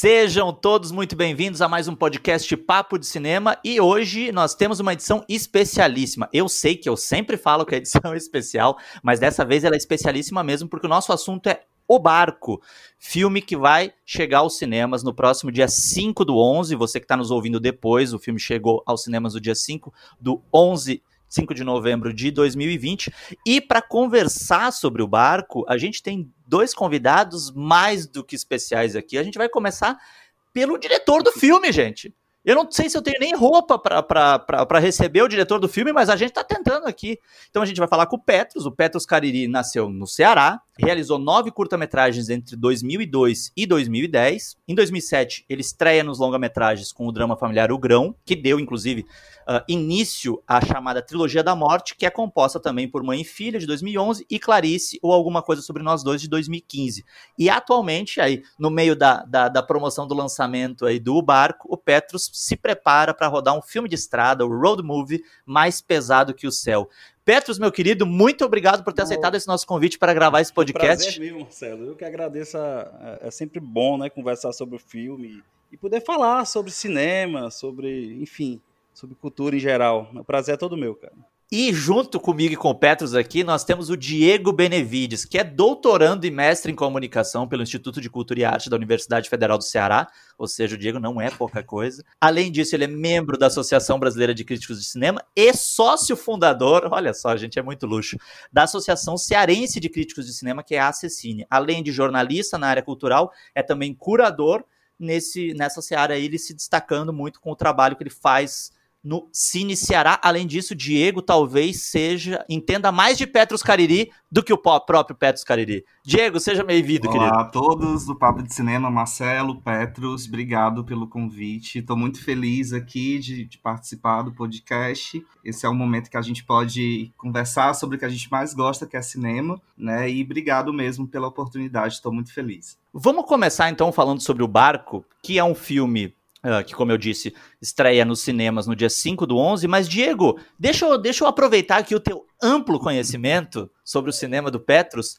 Sejam todos muito bem-vindos a mais um podcast Papo de Cinema e hoje nós temos uma edição especialíssima. Eu sei que eu sempre falo que a edição é especial, mas dessa vez ela é especialíssima mesmo porque o nosso assunto é O Barco, filme que vai chegar aos cinemas no próximo dia 5 do 11. Você que está nos ouvindo depois, o filme chegou aos cinemas no dia 5 do 11 5 de novembro de 2020. E para conversar sobre o barco, a gente tem dois convidados mais do que especiais aqui. A gente vai começar pelo diretor do filme, gente. Eu não sei se eu tenho nem roupa para receber o diretor do filme, mas a gente está tentando aqui. Então a gente vai falar com o Petros. O Petros Cariri nasceu no Ceará, realizou nove curta-metragens entre 2002 e 2010. Em 2007, ele estreia nos longa-metragens com o drama familiar O Grão, que deu, inclusive, uh, início à chamada Trilogia da Morte, que é composta também por Mãe e Filha, de 2011, e Clarice, ou Alguma Coisa Sobre Nós Dois, de 2015. E atualmente, aí, no meio da, da, da promoção do lançamento aí do Barco, o Petros se prepara para rodar um filme de estrada, o road movie, mais pesado que o céu. Petros, meu querido, muito obrigado por ter aceitado esse nosso convite para gravar esse podcast. Prazer mesmo, Marcelo. Eu que agradeço. é sempre bom, né, conversar sobre o filme e poder falar sobre cinema, sobre, enfim, sobre cultura em geral. O prazer é todo meu, cara. E junto comigo e com o Petros aqui, nós temos o Diego Benevides, que é doutorando e mestre em comunicação pelo Instituto de Cultura e Arte da Universidade Federal do Ceará, ou seja, o Diego não é pouca coisa. Além disso, ele é membro da Associação Brasileira de Críticos de Cinema e sócio fundador, olha só, gente, é muito luxo, da Associação Cearense de Críticos de Cinema, que é a Acessine. Além de jornalista na área cultural, é também curador nesse, nessa seara aí, ele se destacando muito com o trabalho que ele faz no Cine Ceará. Além disso, Diego talvez seja entenda mais de Petros Cariri do que o próprio Petros Cariri. Diego, seja bem-vindo, querido. Olá a todos do Papo de Cinema, Marcelo, Petros, obrigado pelo convite. Estou muito feliz aqui de, de, participar do podcast. Esse é um momento que a gente pode conversar sobre o que a gente mais gosta, que é cinema, né? E obrigado mesmo pela oportunidade, estou muito feliz. Vamos começar então falando sobre o Barco, que é um filme Uh, que, como eu disse, estreia nos cinemas no dia 5 do 11. Mas, Diego, deixa eu, deixa eu aproveitar aqui o teu amplo conhecimento sobre o cinema do Petros.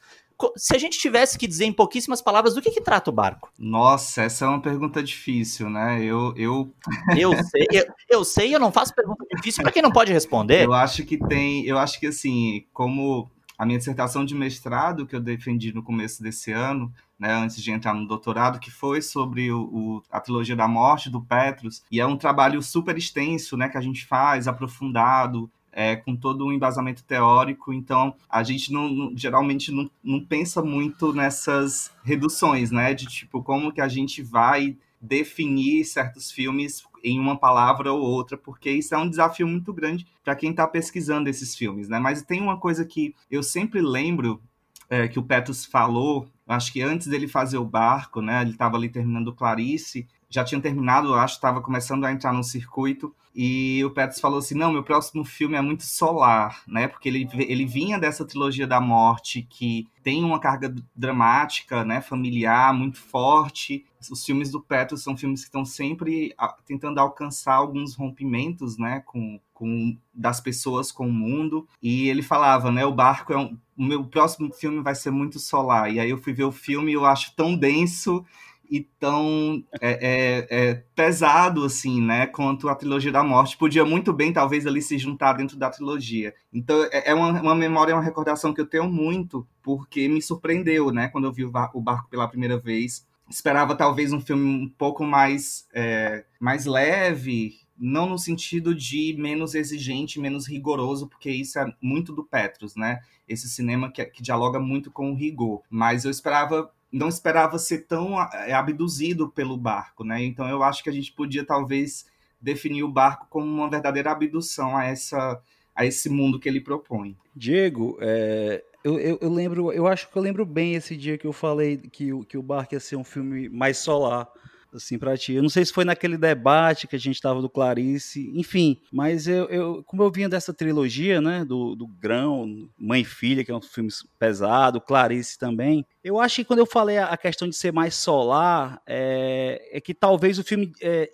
Se a gente tivesse que dizer em pouquíssimas palavras, do que, que trata o barco? Nossa, essa é uma pergunta difícil, né? Eu. Eu, eu sei, eu, eu sei, eu não faço pergunta difícil para quem não pode responder. Eu acho que tem. Eu acho que, assim, como a minha dissertação de mestrado que eu defendi no começo desse ano, né, antes de entrar no doutorado, que foi sobre o, o, a trilogia da morte do Petrus, e é um trabalho super extenso, né, que a gente faz, aprofundado, é, com todo um embasamento teórico, então a gente não, não, geralmente não, não pensa muito nessas reduções, né, de tipo como que a gente vai definir certos filmes em uma palavra ou outra, porque isso é um desafio muito grande para quem está pesquisando esses filmes, né? Mas tem uma coisa que eu sempre lembro é, que o Petrus falou, acho que antes dele fazer o barco, né? Ele estava ali terminando Clarice, já tinha terminado, acho, estava começando a entrar no circuito, e o Petros falou assim: não, meu próximo filme é muito solar, né? Porque ele, ele vinha dessa trilogia da morte que tem uma carga dramática, né? Familiar muito forte. Os filmes do Petros são filmes que estão sempre tentando alcançar alguns rompimentos, né? Com, com das pessoas com o mundo. E ele falava, né? O barco é um, o meu próximo filme vai ser muito solar. E aí eu fui ver o filme e eu acho tão denso e tão é, é, é, pesado assim, né? Quanto a trilogia da morte. Podia muito bem, talvez, ali se juntar dentro da trilogia. Então é, é uma, uma memória, uma recordação que eu tenho muito, porque me surpreendeu, né? Quando eu vi o, barco pela primeira vez. Esperava talvez um filme um pouco mais, é, mais leve, não no sentido de menos exigente, menos rigoroso, porque isso é muito do Petros, né? Esse cinema que, que dialoga muito com o rigor. Mas eu esperava não esperava ser tão é, abduzido pelo barco, né? Então eu acho que a gente podia talvez definir o barco como uma verdadeira abdução a essa a esse mundo que ele propõe. Diego, é, eu, eu, eu, lembro, eu acho que eu lembro bem esse dia que eu falei que, que o barco ia ser um filme mais solar assim, para ti. Eu não sei se foi naquele debate que a gente tava do Clarice, enfim, mas eu, eu como eu vinha dessa trilogia, né, do, do Grão, Mãe e Filha, que é um filme pesado, Clarice também, eu acho que quando eu falei a questão de ser mais solar, é, é que talvez o filme é,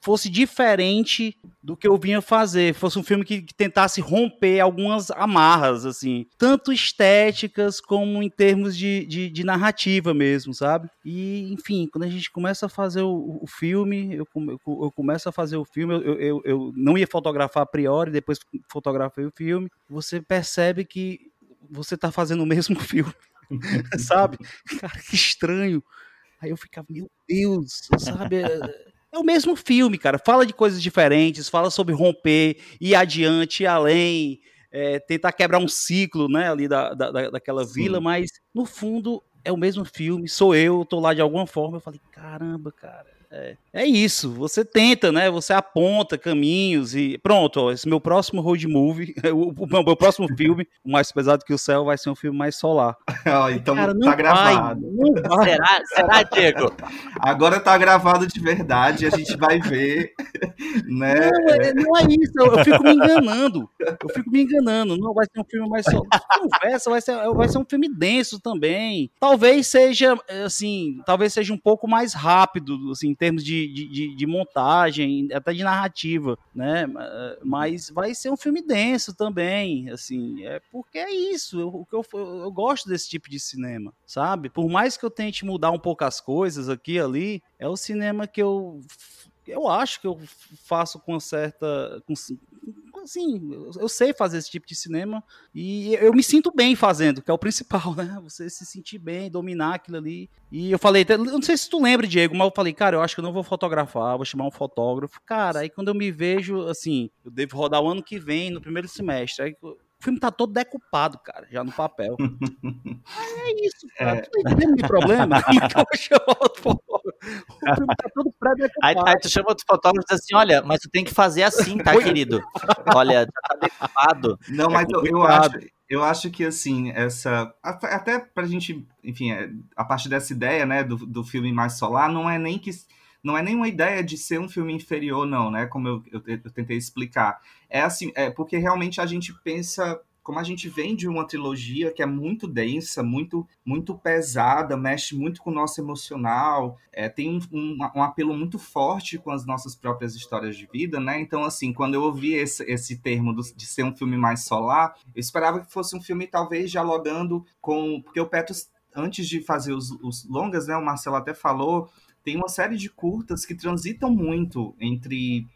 fosse diferente do que eu vinha fazer, fosse um filme que, que, tentasse romper algumas amarras, assim, tanto estéticas como em termos de, de, de narrativa mesmo, sabe? E, enfim, quando a gente começa a fazer o, o filme, eu, eu, eu, começo a fazer o filme, eu, eu, eu não ia fotografar a priori, depois fotografei o filme, você percebe que você tá fazendo o mesmo filme, sabe? Cara, que estranho. Aí eu ficava, meu Deus, sabe? É, o mesmo filme, cara. Fala de coisas diferentes, fala sobre romper, ir adiante, ir além, é, tentar quebrar um ciclo, né, ali da, da, daquela Sim. vila, mas no fundo é o mesmo filme, sou eu, tô lá de alguma forma. Eu falei, caramba, cara é, é, isso, você tenta, né? Você aponta caminhos e pronto, ó, esse meu próximo road movie, o, o, meu próximo filme, o Mais Pesado que o Céu, vai ser um filme mais solar. então Cara, tá gravado. Vai, será, será, Diego? Agora tá gravado de verdade, a gente vai ver, né? Não, é, não é isso, eu, eu, fico me enganando, eu fico me enganando, não vai ser um filme mais solar. Conversa, vai ser, vai ser um filme denso também. Talvez seja, assim, talvez seja um pouco mais rápido, assim, termos de, de, de, montagem, até de narrativa, né? Mas vai ser um filme denso também, assim, é porque é isso, eu, eu, eu gosto desse tipo de cinema, sabe? Por mais que eu tente mudar um pouco as coisas aqui ali, é o cinema que eu eu acho que eu faço com certa com, assim, eu sei fazer esse tipo de cinema e eu me sinto bem fazendo, que é o principal, né? Você se sentir bem, dominar aquilo ali. E eu falei, não sei se tu lembra, Diego, mas eu falei, cara, eu acho que eu não vou fotografar, vou chamar um fotógrafo. Cara, aí quando eu me vejo, assim, eu devo rodar o ano que vem, no primeiro semestre. Aí o filme tá todo decupado, cara, já no papel. é isso, cara. É. Tu tá entendendo problema? Então eu chamo outro fotógrafo. O filme tá todo pré-decupado. Aí, aí, tu chama outro fotógrafo e diz assim: olha, mas tu tem que fazer assim, tá, querido? Olha, já tá decupado. Não, mas é eu, eu acho. Eu acho que, assim, essa. Até pra gente, enfim, é, a partir dessa ideia, né, do, do filme mais solar, não é nem que não é nenhuma ideia de ser um filme inferior, não, né? Como eu, eu, eu tentei explicar. É assim, é porque realmente a gente pensa como a gente vem de uma trilogia que é muito densa, muito muito pesada, mexe muito com o nosso emocional, é, tem um, um, um, apelo muito forte com as nossas próprias histórias de vida, né? Então, assim, quando eu ouvi esse, esse termo do, de ser um filme mais solar, eu esperava que fosse um filme talvez dialogando com... Porque o Petros, antes de fazer os, os longas, né? O Marcelo até falou tem uma série de curtas que transitam muito entre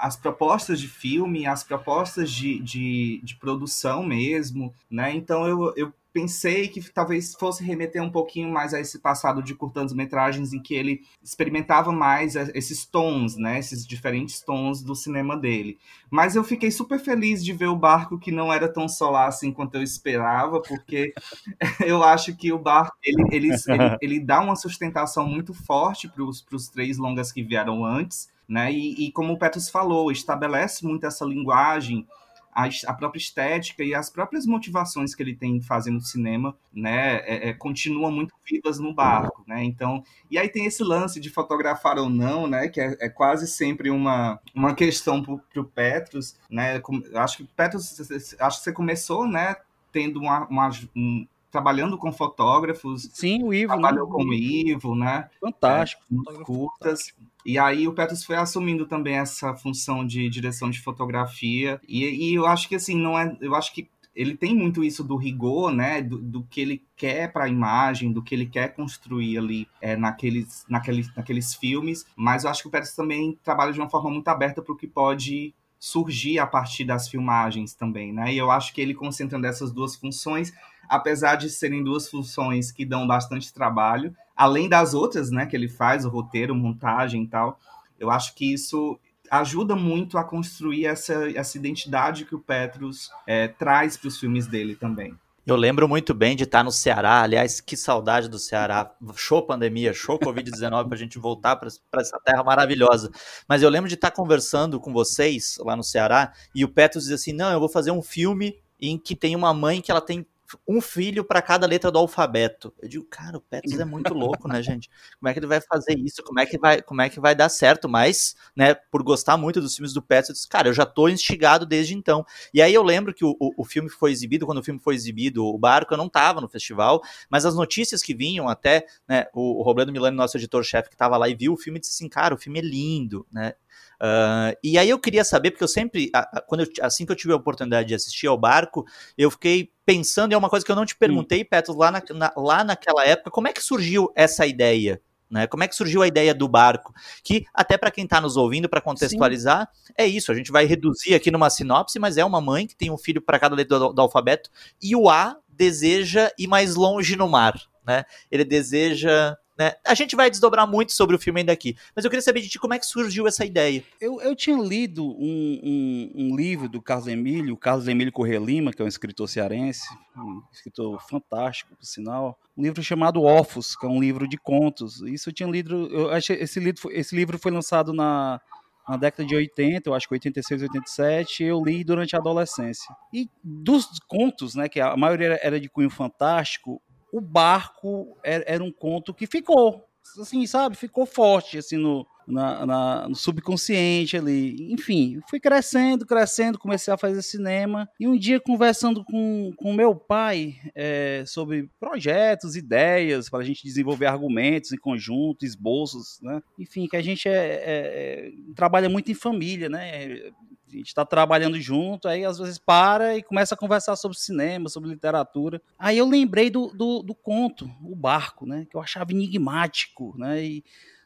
as propostas de filme, as propostas de, de, de produção mesmo, né? Então eu, eu pensei que talvez fosse remeter um pouquinho mais a esse passado de curtas-metragens em que ele experimentava mais esses tons, né, esses diferentes tons do cinema dele. Mas eu fiquei super feliz de ver o barco que não era tão solar assim quanto eu esperava, porque eu acho que o barco ele, ele, ele, ele dá uma sustentação muito forte para os três longas que vieram antes, né? E, e como o Petrus falou, estabelece muito essa linguagem a, própria estética e as próprias motivações que ele tem fazendo cinema, né, é, é, continuam muito vivas no barco, né, então, e aí tem esse lance de fotografar ou não, né, que é, é quase sempre uma, uma questão para o Petrus, né, acho que Petrus, acho que você começou, né, tendo uma, uma um, trabalhando com fotógrafos. Sim, o Ivo. Né? Trabalhou né? com o Ivo, né? Fantástico. É, curtas. E aí o Petros foi assumindo também essa função de direção de fotografia. E, e, eu acho que assim, não é. Eu acho que ele tem muito isso do rigor, né? Do, do que ele quer para a imagem, do que ele quer construir ali é, naqueles, naqueles, naqueles filmes. Mas eu acho que o Petros também trabalha de uma forma muito aberta para o que pode surgir a partir das filmagens também, né? E eu acho que ele concentrando essas duas funções, apesar de serem duas funções que dão bastante trabalho, além das outras, né, que ele faz, o roteiro, montagem e tal, eu acho que isso ajuda muito a construir essa, essa identidade que o Petrus é, traz para os filmes dele também. Eu lembro muito bem de estar no Ceará. Aliás, que saudade do Ceará. Show pandemia, show Covid-19 para a gente voltar para essa terra maravilhosa. Mas eu lembro de estar conversando com vocês lá no Ceará e o Petrus diz assim: Não, eu vou fazer um filme em que tem uma mãe que ela tem um filho para cada letra do alfabeto. Eu digo, cara, o Petros é muito louco, né, gente? Como é que ele vai fazer isso? Como é que vai, como é que vai dar certo? Mas, né, por gostar muito dos filmes do Petros, eu disse, cara, eu já tô instigado desde então. E aí eu lembro que o, o, o filme foi exibido, quando o filme foi exibido, o Barco, eu não tava no festival, mas as notícias que vinham até, né, o, o Roberto Milani, nosso editor-chefe, que tava lá e viu o filme, disse assim, cara, o filme é lindo, né? Uh, e aí eu queria saber, porque eu sempre, quando eu, assim que eu tive a oportunidade de assistir ao barco, eu fiquei pensando em uma coisa que eu não te perguntei, hum. Petro, lá, na, na, lá naquela época, como é que surgiu essa ideia? Né? Como é que surgiu a ideia do barco? Que, até para quem está nos ouvindo, para contextualizar, Sim. é isso. A gente vai reduzir aqui numa sinopse, mas é uma mãe que tem um filho para cada letra do, do alfabeto, e o A deseja ir mais longe no mar. Né? Ele deseja né? A gente vai desdobrar muito sobre o filme ainda aqui, mas eu queria saber de ti como é que surgiu essa ideia. Eu, eu tinha lido um, um, um livro do Carlos Emílio, Carlos Emílio Corrêa Lima, que é um escritor cearense, um escritor fantástico, por sinal, um livro chamado Ofos, que é um livro de contos. Isso eu tinha lido, eu achei, esse, livro, esse livro foi lançado na, na década de 80, eu acho que 86, 87, eu li durante a adolescência. E dos contos, né, que a maioria era de cunho fantástico, o barco era, era um conto que ficou, assim, sabe? Ficou forte, assim, no, na, na, no subconsciente ali. Enfim, fui crescendo, crescendo, comecei a fazer cinema. E um dia, conversando com, com meu pai é, sobre projetos, ideias, para a gente desenvolver argumentos em conjunto, esboços, né? Enfim, que a gente é, é, é trabalha muito em família, né? A gente está trabalhando junto, aí às vezes para e começa a conversar sobre cinema, sobre literatura. Aí eu lembrei do, do, do conto, O Barco, né? Que eu achava enigmático, né? E,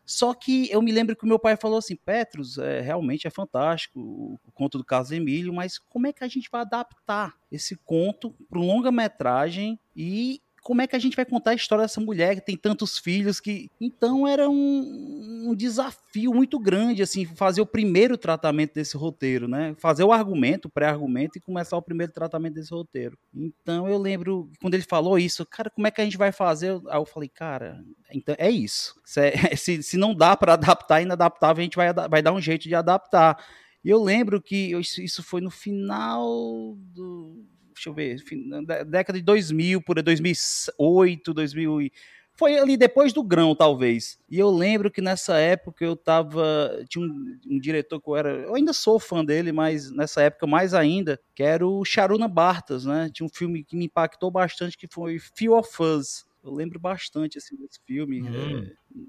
só que eu me lembro que o meu pai falou assim: Petrus, é, realmente é fantástico o, conto do Carlos Emílio, mas como é que a gente vai adaptar esse conto para longa-metragem e como é que a gente vai contar a história dessa mulher que tem tantos filhos que então era um, um, desafio muito grande assim fazer o primeiro tratamento desse roteiro né? Fazer o argumento o pré-argumento e começar o primeiro tratamento desse roteiro. Então eu lembro quando ele falou isso cara como é que a gente vai fazer? Aí eu falei cara então é isso. Se, é, se não dá para adaptar inadaptável a gente vai, vai dar um jeito de adaptar. E eu lembro que isso foi no final do deixa eu ver, década de 2000, por 2008, 2000 foi ali depois do grão, talvez. E eu lembro que nessa época eu tava. Tinha um, um, diretor que eu era. Eu ainda sou fã dele, mas nessa época mais ainda, que era o Charuna Bartas, né? Tinha um filme que me impactou bastante, que foi Feel of Us. Eu lembro bastante assim, desse filme. Hum.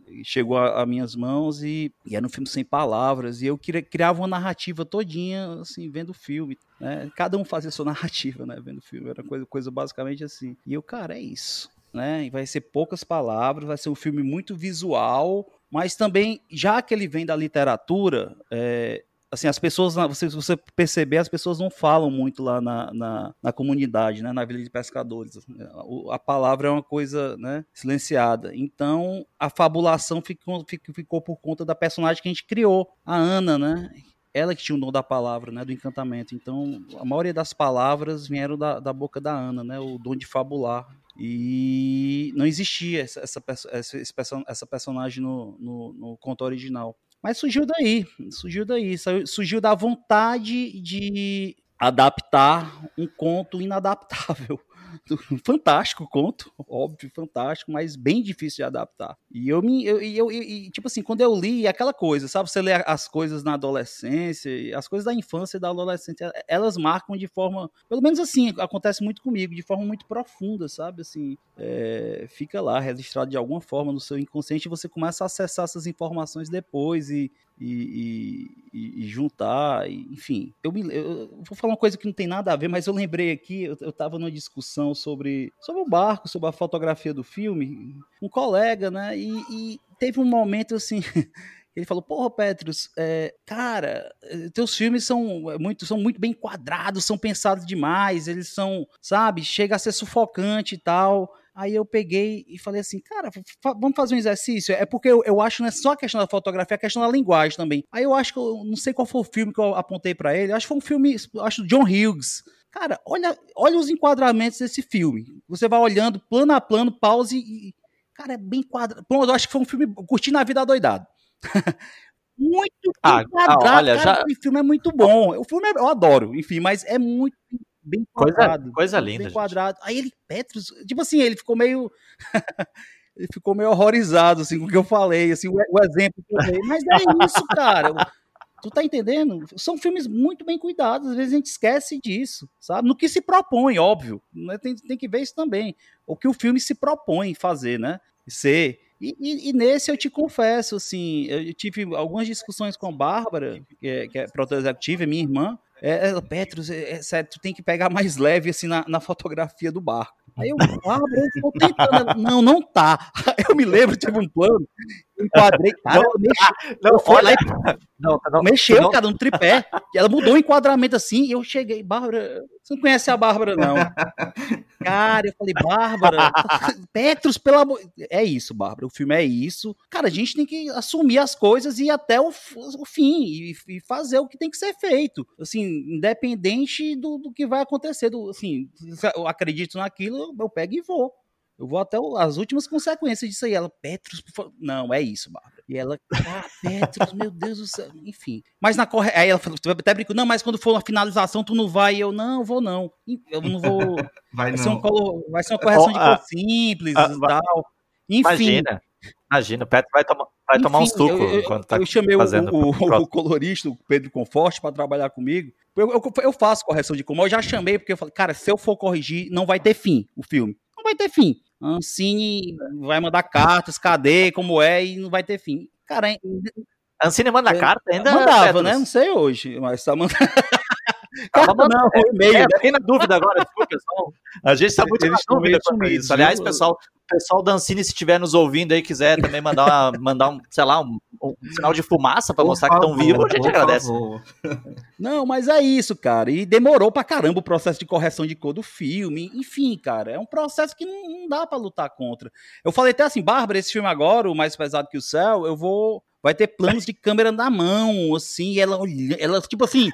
É, chegou a, a, minhas mãos e, e, era um filme sem palavras. E eu queria, criava uma narrativa todinha, assim, vendo o filme. Né? Cada um fazia sua narrativa, né? Vendo o filme. Era coisa, coisa basicamente assim. E eu, cara, é isso. Né? E vai ser poucas palavras, vai ser um filme muito visual, mas também, já que ele vem da literatura, é, assim, as pessoas, você, você perceber, as pessoas não falam muito lá na, na, na, comunidade, né, na Vila de Pescadores. A palavra é uma coisa né, silenciada. Então, a fabulação ficou, ficou por conta da personagem que a gente criou, a Ana, né? Ela que tinha o dom da palavra, né, do encantamento. Então, a maioria das palavras vieram da, da boca da Ana, né, o dom de fabular. E não existia essa, essa, essa, essa personagem no, no, no conto original. Mas surgiu daí, surgiu daí, surgiu da vontade de adaptar um conto inadaptável. fantástico conto, óbvio, fantástico, mas bem difícil de adaptar. E eu me. Eu, eu, eu, tipo assim, quando eu li aquela coisa, sabe? Você lê as coisas na adolescência, as coisas da infância e da adolescência, elas marcam de forma. Pelo menos assim, acontece muito comigo, de forma muito profunda, sabe? Assim, é, fica lá registrado de alguma forma no seu inconsciente e você começa a acessar essas informações depois e, e, e, e juntar, e, enfim. Eu, me, eu, vou falar uma coisa que não tem nada a ver, mas eu lembrei aqui, eu estava numa discussão sobre, sobre o barco, sobre a fotografia do filme, um colega, né, e, teve um momento assim... Ele falou, porra, Petrus, é, cara, teus filmes são muito, são muito bem quadrados, são pensados demais, eles são, sabe, chega a ser sufocante e tal. Aí eu peguei e falei assim, cara, vamos fazer um exercício? É porque eu, eu acho não é só a questão da fotografia, é a questão da linguagem também. Aí eu acho que eu não sei qual foi o filme que eu apontei para ele, acho que foi um filme, acho John Hughes. Cara, olha, olha os enquadramentos desse filme. Você vai olhando plano a plano, pause e. Cara, é bem quadrado. Pronto, eu acho que foi um filme curtindo a vida doidado. muito ah, quadrado. Ah, olha, cara, já... O filme é muito bom. O filme é, eu adoro, enfim, mas é muito bem quadrado. Coisa, coisa linda. Bem quadrado. Aí ele, Petros, tipo assim, ele ficou meio. ele ficou meio horrorizado assim, com o que eu falei, assim, o, o exemplo que eu dei. Mas é isso, cara. Tu tá entendendo? São filmes muito bem cuidados, às vezes a gente esquece disso, sabe? No que se propõe, óbvio. Né? Tem, tem que ver isso também. O que o filme se propõe fazer, né? Ser. E, e, e, nesse eu te confesso, assim, eu tive algumas discussões com a Bárbara, que é, que é produtora executiva, minha irmã. É, é, Petros, é, é, tu tem que pegar mais leve assim na, na fotografia do barco. Aí eu, ah, tô tentando. Não, não tá. Eu me lembro, tive um plano, enquadrei, cara, não, mexi, não, eu olha, não, não, mexeu, não. cara, no tripé. E ela mudou o enquadramento assim, e eu cheguei, Bárbara, você não conhece a Bárbara, não. Cara, eu falei, Bárbara, Petros, pelo amor. É isso, Bárbara, o filme é isso. Cara, a gente tem que assumir as coisas e ir até o, o fim e, e, fazer o que tem que ser feito. Assim, independente do, do que vai acontecer. Do, assim, eu acredito naquilo, eu pego e vou. Eu vou até as últimas consequências disso aí. Ela, Petros, não, é isso, Bárbara. E ela, ah, Petros, meu Deus do céu. Enfim. Mas na corre... Aí ela falou, até brincou, não, mas quando for a finalização, tu não vai. Eu, não, vou não. Eu não vou. Vai, vai não. Ser um colo... Vai ser uma correção oh, de cor simples e tal. Enfim. Imagina. Imagina, o Petro vai, tomar, vai Enfim, tomar um suco eu, eu, enquanto tá Eu chamei fazendo o, o, o colorista, o Pedro Conforte, para trabalhar comigo. Eu, eu, eu, faço correção de cor, mas eu já chamei porque eu falei, cara, se eu for corrigir, não vai ter fim o filme. Não vai ter fim. Ancine vai mandar cartas, cadê, como é, e não vai ter fim. Cara, Ancine manda carta ainda? Mandava, né? Não sei hoje, mas tá mandando. Carta não, é, e-mail. É, né? Fiquei na dúvida agora, desculpa, pessoal. A gente tá muito Eles na dúvida com isso. Aliás, pessoal, pessoal da Ancine, se estiver nos ouvindo aí, quiser também mandar, uma, mandar um, sei lá, um, um sinal de fumaça para mostrar favor, que estão vivos, a gente agradece. Favor. Não, mas é isso, cara. E demorou pra caramba o processo de correção de cor do filme. Enfim, cara, é um processo que não, não dá para lutar contra. Eu falei até assim, Bárbara, esse filme agora, o Mais Pesado que o Céu, eu vou vai ter planos de câmera na mão, assim, ela, ela tipo assim,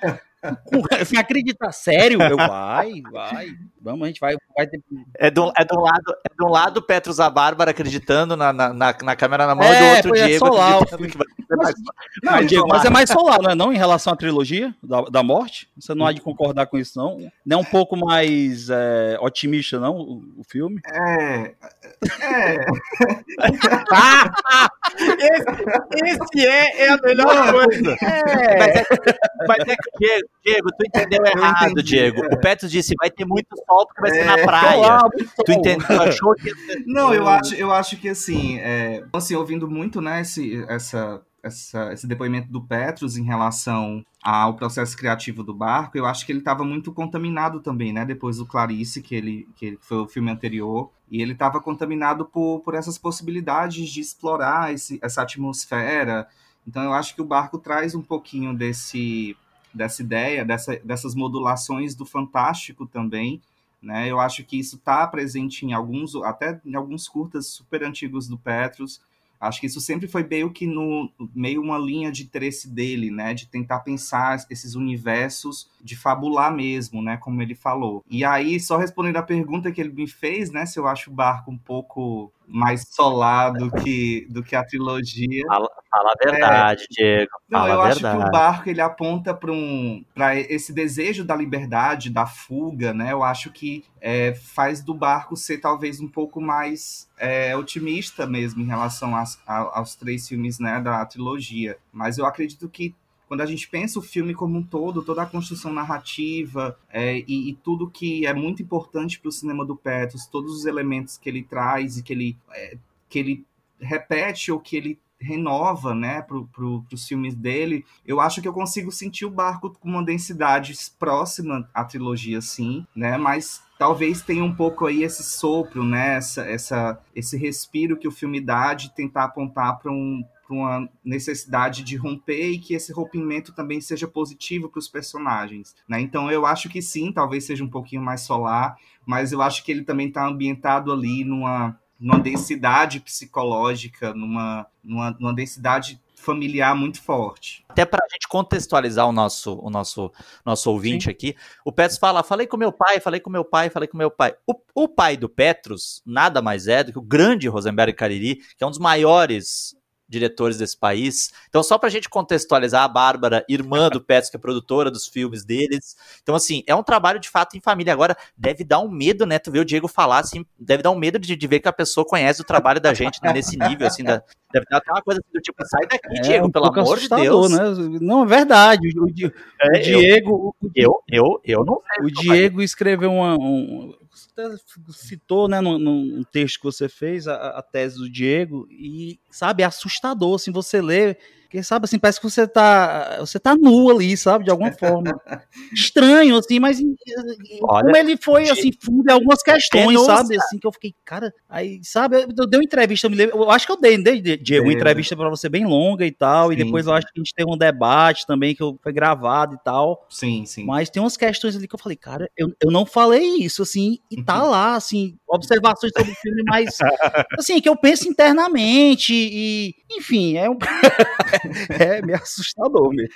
assim, acredita sério? Eu, vai, vai, vamos, a gente vai, vai ter... É um, é um lado, é de um lado Petros a Bárbara acreditando na, na, na câmera na mão, é, do outro é Diego solar, que vai mas, não, Diego, mas é mais solar, não é não, em relação à trilogia da, da morte? Você não há de concordar com isso, não? Não é um pouco mais é, otimista, não, o, o, filme? É, é... esse, esse é, é a melhor coisa. É. Mas, é, mas é que, Diego, Diego, tu entendeu errado, entendi, Diego. É. O Petro disse, vai ter muito sol porque vai ser na é. praia. tu entendeu? Achou que... Não, eu acho, eu acho que assim, é, assim, ouvindo muito, né, esse, essa, essa, esse depoimento do Petros em relação ao processo criativo do barco, eu acho que ele estava muito contaminado também, né? Depois do Clarice, que ele, que foi o filme anterior, e ele estava contaminado por, por essas possibilidades de explorar esse, essa atmosfera. Então eu acho que o barco traz um pouquinho desse dessa ideia, dessa, dessas modulações do fantástico também. Né? Eu acho que isso está presente em alguns, até em alguns curtas super antigos do Petrus. Acho que isso sempre foi meio que no meio uma linha de interesse dele, né, de tentar pensar esses universos, de fabular mesmo, né, como ele falou. E aí, só respondendo a pergunta que ele me fez, né, se eu acho o barco um pouco mais solar do que, do que a trilogia. Fala, fala a verdade, é, Diego. Não, eu acho que o barco ele aponta para um, para esse desejo da liberdade, da fuga, né? Eu acho que é, faz do barco ser talvez um pouco mais é, otimista mesmo em relação às, aos três filmes né, da trilogia. Mas eu acredito que quando a gente pensa o filme como um todo, toda a construção narrativa é, e, e, tudo que é muito importante para o cinema do Petros, todos os elementos que ele traz e que ele, é, que ele repete ou que ele renova, né, para pro, os filmes dele, eu acho que eu consigo sentir o barco com uma densidade próxima à trilogia, sim, né, mas talvez tenha um pouco aí esse sopro, né, essa, essa, esse respiro que o filme dá de tentar apontar para um, para uma necessidade de romper e que esse rompimento também seja positivo para os personagens. Né? Então eu acho que sim, talvez seja um pouquinho mais solar, mas eu acho que ele também está ambientado ali numa, numa densidade psicológica, numa, numa, numa densidade familiar muito forte. Até para a gente contextualizar o nosso, o nosso, nosso ouvinte Sim. aqui, o Petros fala: falei com meu pai, falei com meu pai, falei com meu pai. O, o pai do Petros nada mais é do que o grande Rosenberg Cariri, que é um dos maiores diretores desse país. Então, só pra gente contextualizar, a Bárbara, irmã do Pets, que é produtora dos filmes deles. Então, assim, é um trabalho de fato em família. Agora, deve dar um medo, né? Tu ver o Diego falar, assim, deve dar um medo de, de ver que a pessoa conhece o trabalho da gente né, nesse nível, assim, da, deve dar até uma coisa assim, do tipo, sai daqui, É Diego, um pelo amor de Deus. Né? Não, é verdade. O, Di- É, o Diego, o, Eu, eu, eu não sei. o Diego escreveu uma. Um, você até citou, né, num, num texto que você fez, a, a tese do Diego, e, sabe, é assustador, assim, você lê, porque, sabe, assim, parece que você tá, você tá nu ali, sabe, de alguma forma. Estranho, assim, mas Olha, como ele foi, assim, fundo algumas questões, Denúncia. sabe, assim, que eu fiquei, cara, aí, sabe, eu dei uma entrevista, eu, me lembro, eu acho que eu dei, dei, Diego, uma entrevista pra você bem longa e tal, e Sim, depois eu acho que a gente teve um debate também, que eu- foi gravado e tal, Sim, sim. mas tem umas questões ali que eu falei, cara, eu, eu não falei isso, assim, e tá lá, assim, observações sobre o filme, mas, assim, que eu penso internamente, e, enfim, é um. é meio assustador mesmo.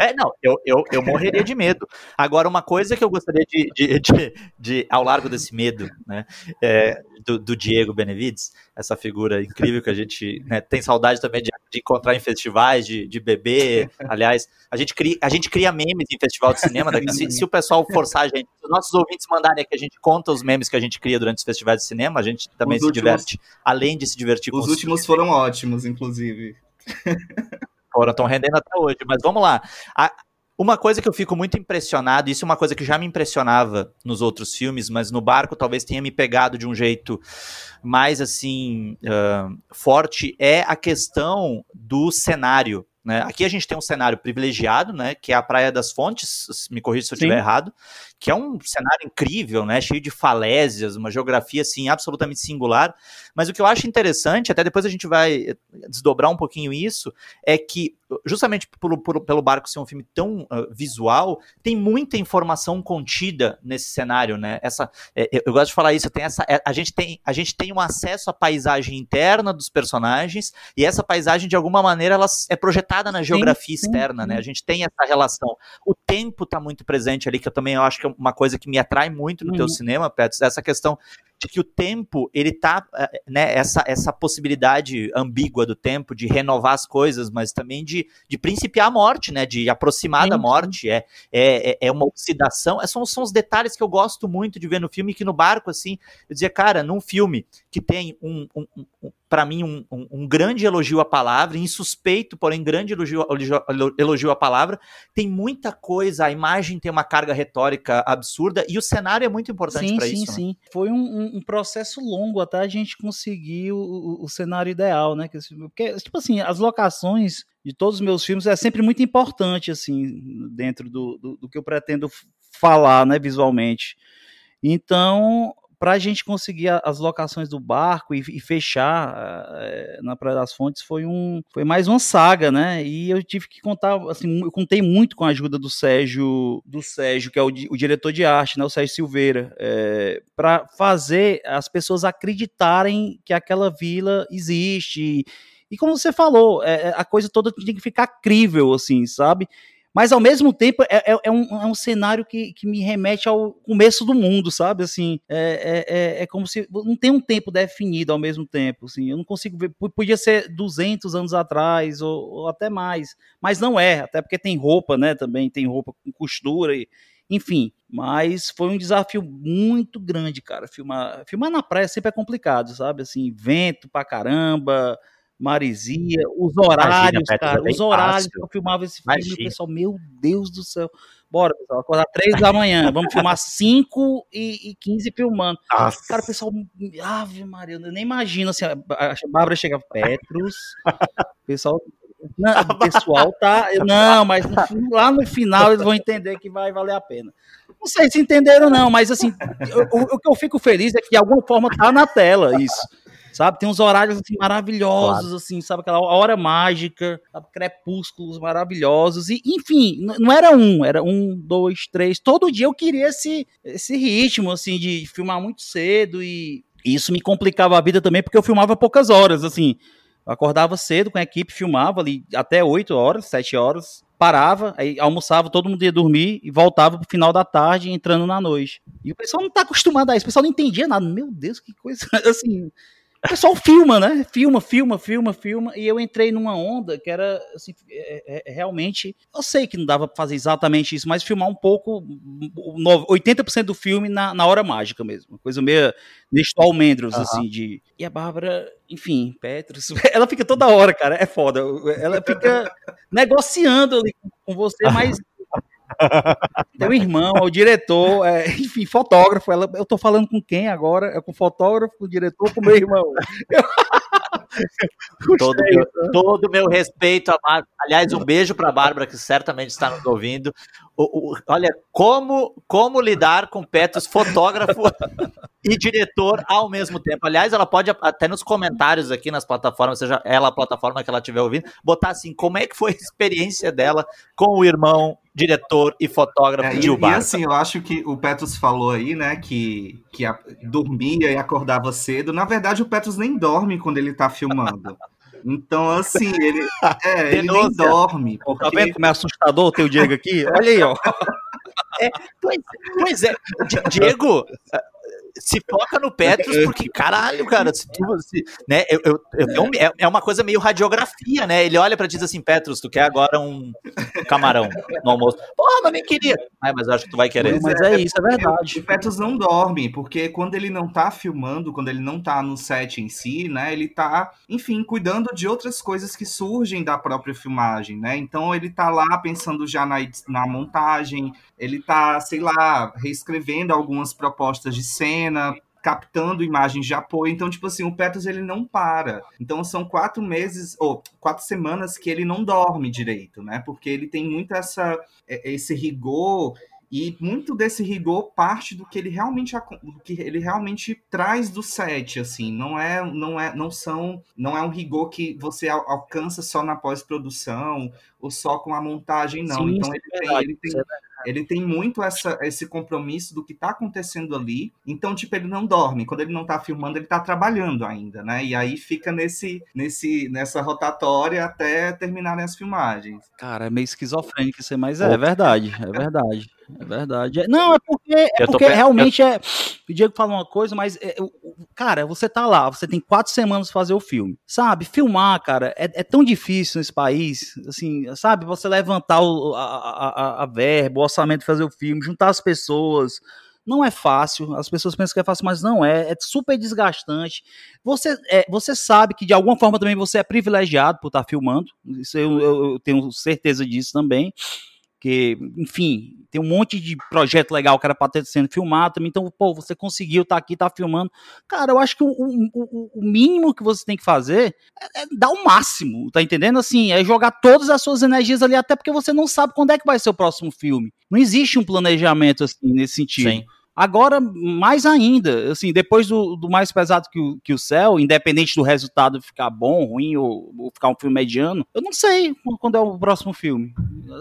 É, não, eu, eu, eu morreria de medo. Agora, uma coisa que eu gostaria de, de, de, de- ao largo desse medo, né, é, do, do Diego Benevides, essa figura incrível que a gente né, tem saudade também de, de encontrar em festivais, de, de beber. Aliás, a gente, cria, a gente cria memes em festival de cinema. daqui- se, se o pessoal forçar a gente, se os nossos ouvintes mandarem aqui, a gente conta os memes que a gente cria durante os festivais de cinema, a gente também Os se últimos- diverte, além de se divertir com Os os últimos foram ótimos, inclusive. foram, estão rendendo até hoje. Mas vamos lá. A- uma coisa que eu fico muito impressionado, isso é uma coisa que já me impressionava nos outros filmes, mas no barco talvez tenha me pegado de um jeito mais assim ah, forte, é a questão do cenário. Né? Aqui a gente tem um cenário privilegiado, né? Que é a Praia das Fontes, me corrija se eu estiver errado, que é um cenário incrível, né? Cheio de falésias, uma geografia assim absolutamente singular. Mas o que eu acho interessante, até depois a gente vai desdobrar um pouquinho isso, é que justamente por- pelo barco ser um filme tão ah, visual, tem muita informação contida nesse cenário, né? Essa, é, eu, eu gosto de falar isso. Tem essa, é, a gente tem a gente tem um acesso à paisagem interna dos personagens e essa paisagem de alguma maneira ela é projetada na geografia sim, externa, né? sim. A gente tem essa relação. O tempo está muito presente ali, que eu também acho que é uma coisa que me atrai muito no teu Uhum. cinema, Pets, essa questão de que o tempo, ele tá, eh, né, essa, essa possibilidade ambígua do tempo de renovar as coisas, mas também de, de principiar a morte, né, de aproximar Sim, da sim. morte, é, é, é- é uma oxidação, é, são, são os detalhes que eu gosto muito de ver no filme, que no barco, assim, eu dizia, cara, num filme que tem um, um, um, para mim, um, um, um grande elogio à palavra, insuspeito, porém grande elogio, elogio, à palavra, tem muita coisa, a imagem tem uma carga retórica absurda, e o cenário é muito importante Sim, para sim, isso, né? sim. Foi um, um- processo longo até a gente conseguir o, o- o cenário ideal, né? Porque, tipo assim, as locações de todos os meus filmes é sempre muito importante, assim, dentro do, do, do que eu pretendo falar, né, visualmente. Então, para a gente conseguir as locações do barco e, e fechar eh, na Praia das Fontes foi um foi mais uma saga, né? E eu tive que contar, assim, eu contei muito com a ajuda do Sérgio, do Sérgio, que é o, o diretor de arte, né? O Sérgio Silveira, para fazer as pessoas acreditarem que aquela vila existe. E como você falou, é, a coisa toda tem que ficar crível, assim, sabe? Mas ao mesmo tempo é, é- é um, é um cenário que, que me remete ao começo do mundo, sabe? Assim, é, é, é- é como se não tem um tempo definido ao mesmo tempo. Assim, eu não consigo ver. Podia ser 200 anos atrás ou, ou até mais, mas não é. Até porque tem roupa, né? Também tem roupa com costura e enfim. Mas foi um desafio muito grande, cara. Filmar, filmar na praia sempre é complicado, sabe? Assim, vento pra caramba Marizia, os horários, é cara, os horários que eu filmava esse filme, Imagina. o pessoal, meu Deus do céu. Bora, pessoal, acordar três da manhã, vamos filmar 5 e, e 15 filmando. Nossa. Cara, o pessoal, ave Maria, eu nem imagino assim, a Bárbara chega, Petros, o pessoal, não, o pessoal tá, não, mas no lá no final eles vão entender que vai valer a pena. Não sei se entenderam não, mas assim, o, o que eu fico feliz é que de alguma forma tá na tela isso. Sabe, tem uns horários assim, maravilhosos, assim, sabe, aquela hora mágica, sabe, crepúsculos maravilhosos, e enfim, não era um, era um, dois, três, todo dia eu queria esse, esse ritmo, assim, de filmar muito cedo, e isso me complicava a vida também, porque eu filmava poucas horas, assim, eu acordava cedo com a equipe, filmava ali até 8 horas, 7 horas, parava, aí almoçava, todo mundo ia dormir e voltava pro final da tarde, entrando na noite. E o pessoal não tá acostumado a isso, o pessoal não entendia nada. Meu Deus, que coisa, assim, o pessoal filma, né? Filma, filma, filma, filma. E eu entrei numa onda que era, assim, é, é, é realmente. Eu sei que não dava pra fazer exatamente isso, mas filmar um pouco, 80% do filme na, na hora mágica mesmo. Uma coisa meio Nestor Almendros, uhum. assim, de. E a Bárbara, enfim, Petros, ela fica toda hora, cara, é foda. Ela fica negociando ali com você, mas Teu irmão, o diretor, é, enfim, fotógrafo. Ela, eu tô falando com quem agora? É com o fotógrafo, com o diretor, com o meu irmão. todo, meu, todo meu respeito a. Aliás, um beijo para a Bárbara, que certamente está nos ouvindo. O, o, olha, como, como lidar com Petros, fotógrafo e diretor ao mesmo tempo. Aliás, ela pode até nos comentários aqui nas plataformas, seja ela a plataforma que ela estiver ouvindo, botar assim, como é que foi a experiência dela com o irmão diretor e fotógrafo é, de E assim, eu acho que o Petros falou aí, né, que, que a, dormia e acordava cedo. Na verdade, o Petros nem dorme quando ele tá filmando. Então, assim, ele, é, ele nem dorme. Tá porque... Tá vendo como é assustador o teu Diego aqui? Olha aí, ó. É, pois, pois é, Diego, se foca no Petros, porque caralho, cara, se tu, se, né, eu, eu, eu, é, é uma coisa meio radiografia, né? Ele olha pra ti e diz assim, Petros, tu quer agora um camarão no almoço? Porra, mas nem queria. Ah, mas eu acho que tu vai querer. Mas é, é isso, é verdade. O Petros não dorme, porque quando ele não tá filmando, quando ele não tá no set em si, né, ele tá, enfim, cuidando de outras coisas que surgem da própria filmagem, né? Então ele tá lá pensando já na, na montagem, ele tá, sei lá, reescrevendo algumas propostas de cena, captando imagens de apoio. Então, tipo assim, o Petros ele não para. Então, são quatro meses ou quatro semanas que ele não dorme direito, né? Porque ele tem muito essa, é, esse rigor e muito desse rigor parte do que ele realmente do que ele realmente traz do set, assim, não é não é não são não é um rigor que você alcança só na pós-produção ou só com a montagem, não. Sim, então ele, é tem, ele tem, ele tem muito essa, esse compromisso do que está acontecendo ali. Então, tipo, ele não dorme. Quando ele não está filmando, ele está trabalhando ainda, né? E aí fica nesse, nesse, nessa rotatória até terminarem as filmagens. Cara, é meio esquizofrênico isso aí, mas é, é verdade, é verdade. É verdade. Não, é porque, é porque realmente é. O Diego fala uma coisa, mas, é, cara, você tá lá, você tem quatro semanas pra fazer o filme. Sabe? Filmar, cara, é, é tão difícil nesse país. Assim, sabe? Você levantar o, a, a, a verba, o orçamento fazer o filme, juntar as pessoas. Não é fácil, as pessoas pensam que é fácil, mas não é. É super desgastante. Você, é, você sabe que de alguma forma também você é privilegiado por estar filmando. Isso eu, eu, tenho certeza disso também porque, enfim, tem um monte de projeto legal que era para ter sendo filmado também, então, pô, você conseguiu tá aqui, tá filmando. Cara, eu acho que o, o, o mínimo que você tem que fazer é, é, dar o máximo, tá entendendo? Assim, é jogar todas as suas energias ali, até porque você não sabe quando é que vai ser o próximo filme. Não existe um planejamento assim nesse sentido. Sim. Agora, mais ainda, assim, depois do, do mais pesado que o, que o céu, independente do resultado ficar bom, ruim ou, ou, ficar um filme mediano, eu não sei quando é o próximo filme.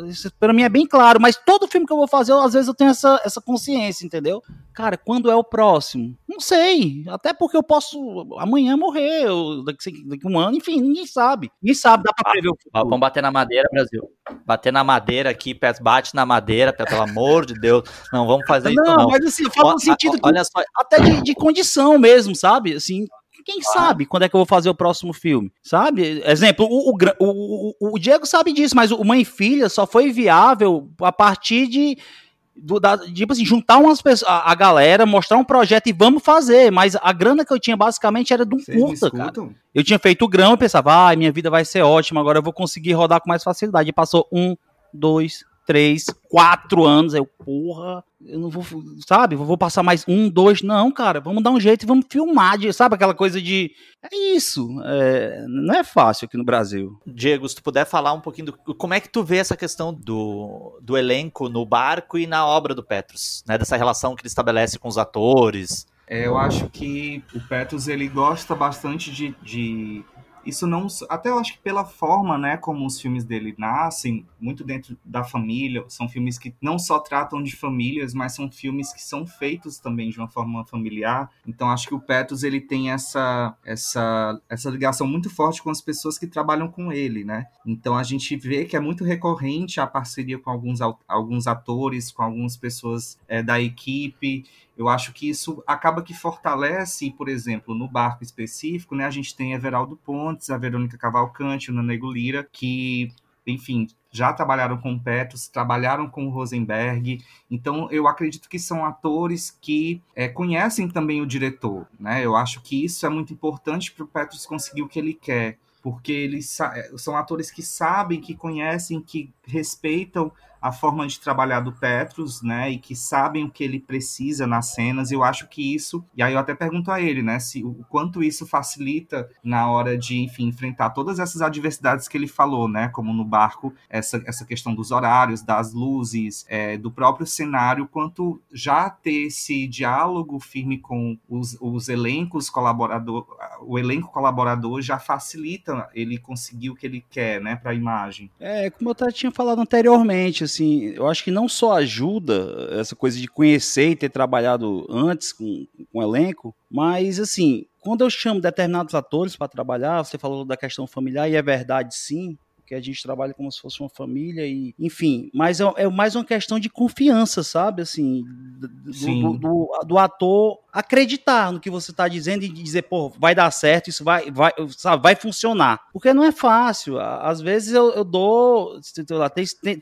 Isso para mim é bem claro, mas todo filme que eu vou fazer, eu, às vezes eu tenho essa, essa consciência, entendeu? Cara, quando é o próximo? Não sei. Até porque eu posso amanhã morrer, daqui, daqui um ano, enfim, ninguém sabe. Ninguém sabe, dá pra prever o futuro. Vamos bater na madeira, Brasil. Bater na madeira aqui, bate na madeira, pelo amor de Deus. Não, vamos fazer não, isso não. Mas assim, fala no sentido que, olha só. até de, de condição mesmo, sabe? Assim, quem sabe quando é que eu vou fazer o próximo filme, sabe? Exemplo, o, o, o, o, Diego sabe disso, mas o Mãe e Filha só foi viável a partir de, do, da, tipo assim, juntar umas pessoas, a, a, galera, mostrar um projeto e vamos fazer, mas a grana que eu tinha basicamente era de um Vocês curta, cara. Eu tinha feito o grão e pensava, ah, minha vida vai ser ótima, agora eu vou conseguir rodar com mais facilidade. E passou um, dois, três, quatro anos. Aí eu, porra, eu não vou, sabe? Vou passar mais um, dois. Não, cara, vamos dar um jeito e vamos filmar. Sabe aquela coisa de. É isso. É, não é fácil aqui no Brasil. Diego, se tu puder falar um pouquinho do. Como é que tu vê essa questão do, do elenco no barco e na obra do Petros? Né, dessa relação que ele estabelece com os atores. É, eu acho que o Petros ele gosta bastante de, de isso não até eu acho que pela forma né como os filmes dele nascem muito dentro da família são filmes que não só tratam de famílias mas são filmes que são feitos também de uma forma familiar. Então acho que o Petrus ele tem essa essa essa ligação muito forte com as pessoas que trabalham com ele né? Então a gente vê que é muito recorrente a parceria com alguns alguns atores com algumas pessoas é, da equipe Eu acho que isso acaba que fortalece, por exemplo, no barco específico, né, a gente tem Everaldo Pontes, a Verônica Cavalcante, o Nanego Lira, que, enfim, já trabalharam com Petros, trabalharam com Rosenberg, então eu acredito que são atores que é, conhecem também o diretor, né? Eu acho que isso é muito importante para o Petros conseguir o que ele quer, porque eles são atores que sabem, que conhecem, que respeitam a forma de trabalhar do Petrus, né, e que sabem o que ele precisa nas cenas. Eu acho que isso, e aí eu até pergunto a ele, né, se o quanto isso facilita na hora de, enfim, enfrentar todas essas adversidades que ele falou, né, como no barco, essa, essa questão dos horários, das luzes, é, do próprio cenário, quanto já ter esse diálogo firme com os, os elencos colaborador, o elenco colaborador já facilita ele conseguir o que ele quer, né, para a imagem. É, como eu tinha falado anteriormente, assim, eu acho que não só ajuda essa coisa de conhecer e ter trabalhado antes com, com o elenco, mas assim, quando eu chamo determinados atores para trabalhar, você falou da questão familiar e é verdade sim, que a gente trabalha como se fosse uma família e, enfim, mas é, é mais uma questão de confiança, sabe, assim, do, do, do, do ator acreditar no que você está dizendo e dizer, pô, vai dar certo, isso vai, vai, sabe, vai funcionar. Porque não é fácil. Às vezes eu, eu dou.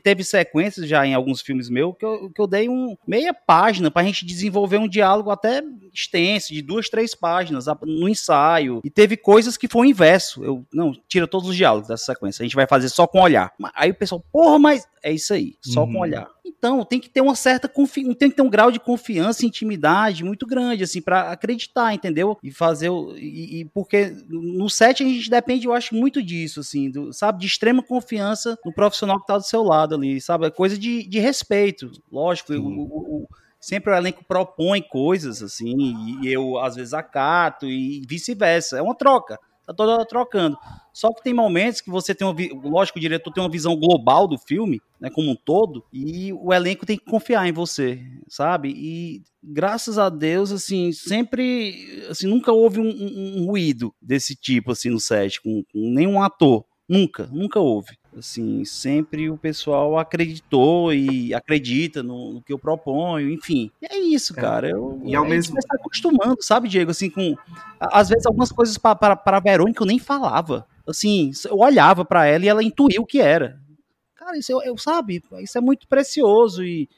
Teve sequências já em alguns filmes meus que eu, que eu dei um meia página para a gente desenvolver um diálogo até extenso, de duas, três páginas, no ensaio. E teve coisas que foi o inverso. Eu, não, tira todos os diálogos dessa sequência. A gente vai fazer só com olhar. Aí o pessoal, porra, mas é isso aí, só uhum. com olhar. Então, tem que ter uma certa confiança, tem que ter um grau de confiança e intimidade muito grande, assim, para acreditar, entendeu? E fazer o. E, e, porque no set a gente depende, eu acho, muito disso, assim, do, sabe? De extrema confiança no profissional que tá do seu lado ali, sabe? É coisa de, de respeito, lógico. O, o, o, sempre o elenco propõe coisas, assim, e eu às vezes acato e vice-versa. É uma troca tá toda trocando. Só que tem momentos que você tem uma, lógico, o diretor tem uma visão global do filme, né, como um todo, e o elenco tem que confiar em você, sabe? E graças a Deus, assim, sempre, assim, nunca houve um, um, um ruído desse tipo, assim, no set, com, com nenhum ator, nunca, nunca houve. Assim, sempre o pessoal acreditou e acredita no, no que eu proponho, enfim. E é isso, é. cara. Eu, e ao mesmo vai acostumando, sabe, Diego? Assim, com às vezes algumas coisas para a Verônica eu nem falava. Assim, eu olhava para ela e ela intuiu o que era. Cara, isso eu, eu sabe, isso é muito precioso e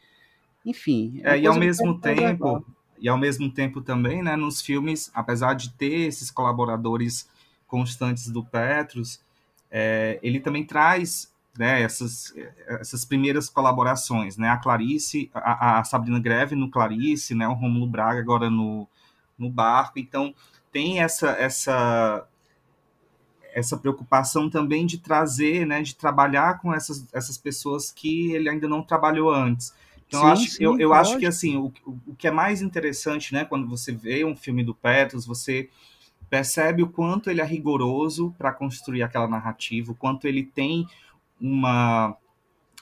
enfim. É, é e ao mesmo tempo, e ao mesmo tempo também, né, nos filmes, apesar de ter esses colaboradores constantes do Petrus, é, ele também traz né, essas, essas primeiras colaborações, né, a Clarice, a, a, Sabrina Greve no Clarice, né, o Romulo Braga agora no, no Barco, então tem essa, essa, essa preocupação também de trazer, né, de trabalhar com essas, essas pessoas que ele ainda não trabalhou antes. Então, sim, eu, acho, sim, eu, eu acho que assim, o, o que é mais interessante, né, quando você vê um filme do Petros, você percebe o quanto ele é rigoroso para construir aquela narrativa, o quanto ele tem uma,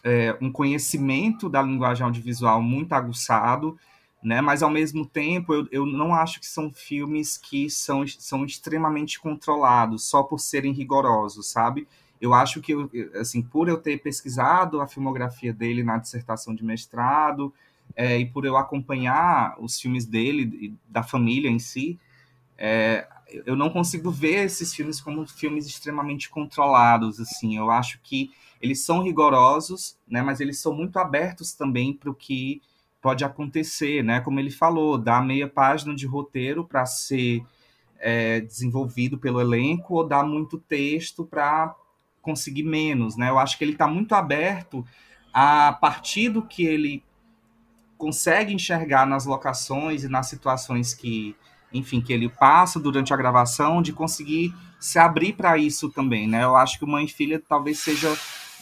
é, um conhecimento da linguagem audiovisual muito aguçado, né? mas ao mesmo tempo eu, eu não acho que são filmes que são, são extremamente controlados só por serem rigorosos, sabe? Eu acho que, assim, por eu ter pesquisado a filmografia dele na dissertação de mestrado, é, e por eu acompanhar os filmes dele e da família em si, é, eu não consigo ver esses filmes como filmes extremamente controlados, assim. Eu acho que eles são rigorosos, né, mas eles são muito abertos também para o que pode acontecer, né? Como ele falou, dá meia página de roteiro para ser é, desenvolvido pelo elenco ou dá muito texto para conseguir menos, né? Eu acho que ele está muito aberto a partir do que ele consegue enxergar nas locações e nas situações que enfim, que ele passa durante a gravação, de conseguir se abrir para isso também, né? Eu acho que Mãe e Filha talvez seja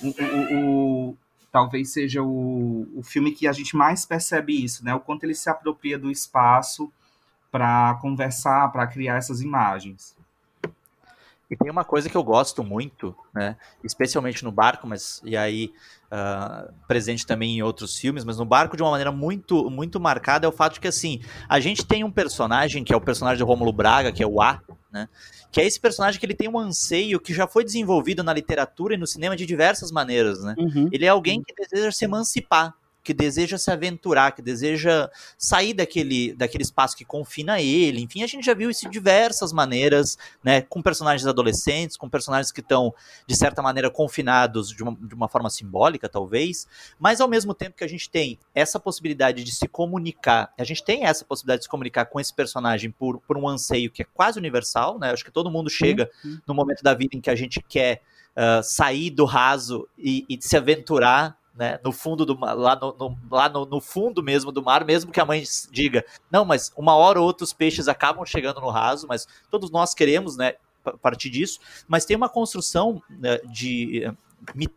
o, o, o talvez seja o, o filme que a gente mais percebe isso, né? O quanto ele se apropria do espaço para conversar, para criar essas imagens. E tem uma coisa que eu gosto muito, né? Especialmente no barco, mas e aí uh, presente também em outros filmes, mas no barco de uma maneira muito muito marcada é o fato de que assim a gente tem um personagem que é o personagem de Rômulo Braga, que é o A, né? Que é esse personagem que ele tem um anseio que já foi desenvolvido na literatura e no cinema de diversas maneiras, né? Uhum. Ele é alguém que deseja se emancipar, que deseja se aventurar, que deseja sair daquele, daquele espaço que confina ele. Enfim, a gente já viu isso de diversas maneiras, né? Com personagens adolescentes, com personagens que estão, de certa maneira, confinados de uma, de uma forma simbólica, talvez, mas ao mesmo tempo que a gente tem essa possibilidade de se comunicar, a gente tem essa possibilidade de se comunicar com esse personagem por, por um anseio que é quase universal, né? Acho que todo mundo chega no momento da vida em que a gente quer uh, sair do raso e, e se aventurar né, no fundo do lá, no, no, lá no, no, fundo mesmo do mar, mesmo que a mãe diga, não, mas uma hora ou outra os peixes acabam chegando no raso, mas todos nós queremos, né, partir disso, mas tem uma construção né, de,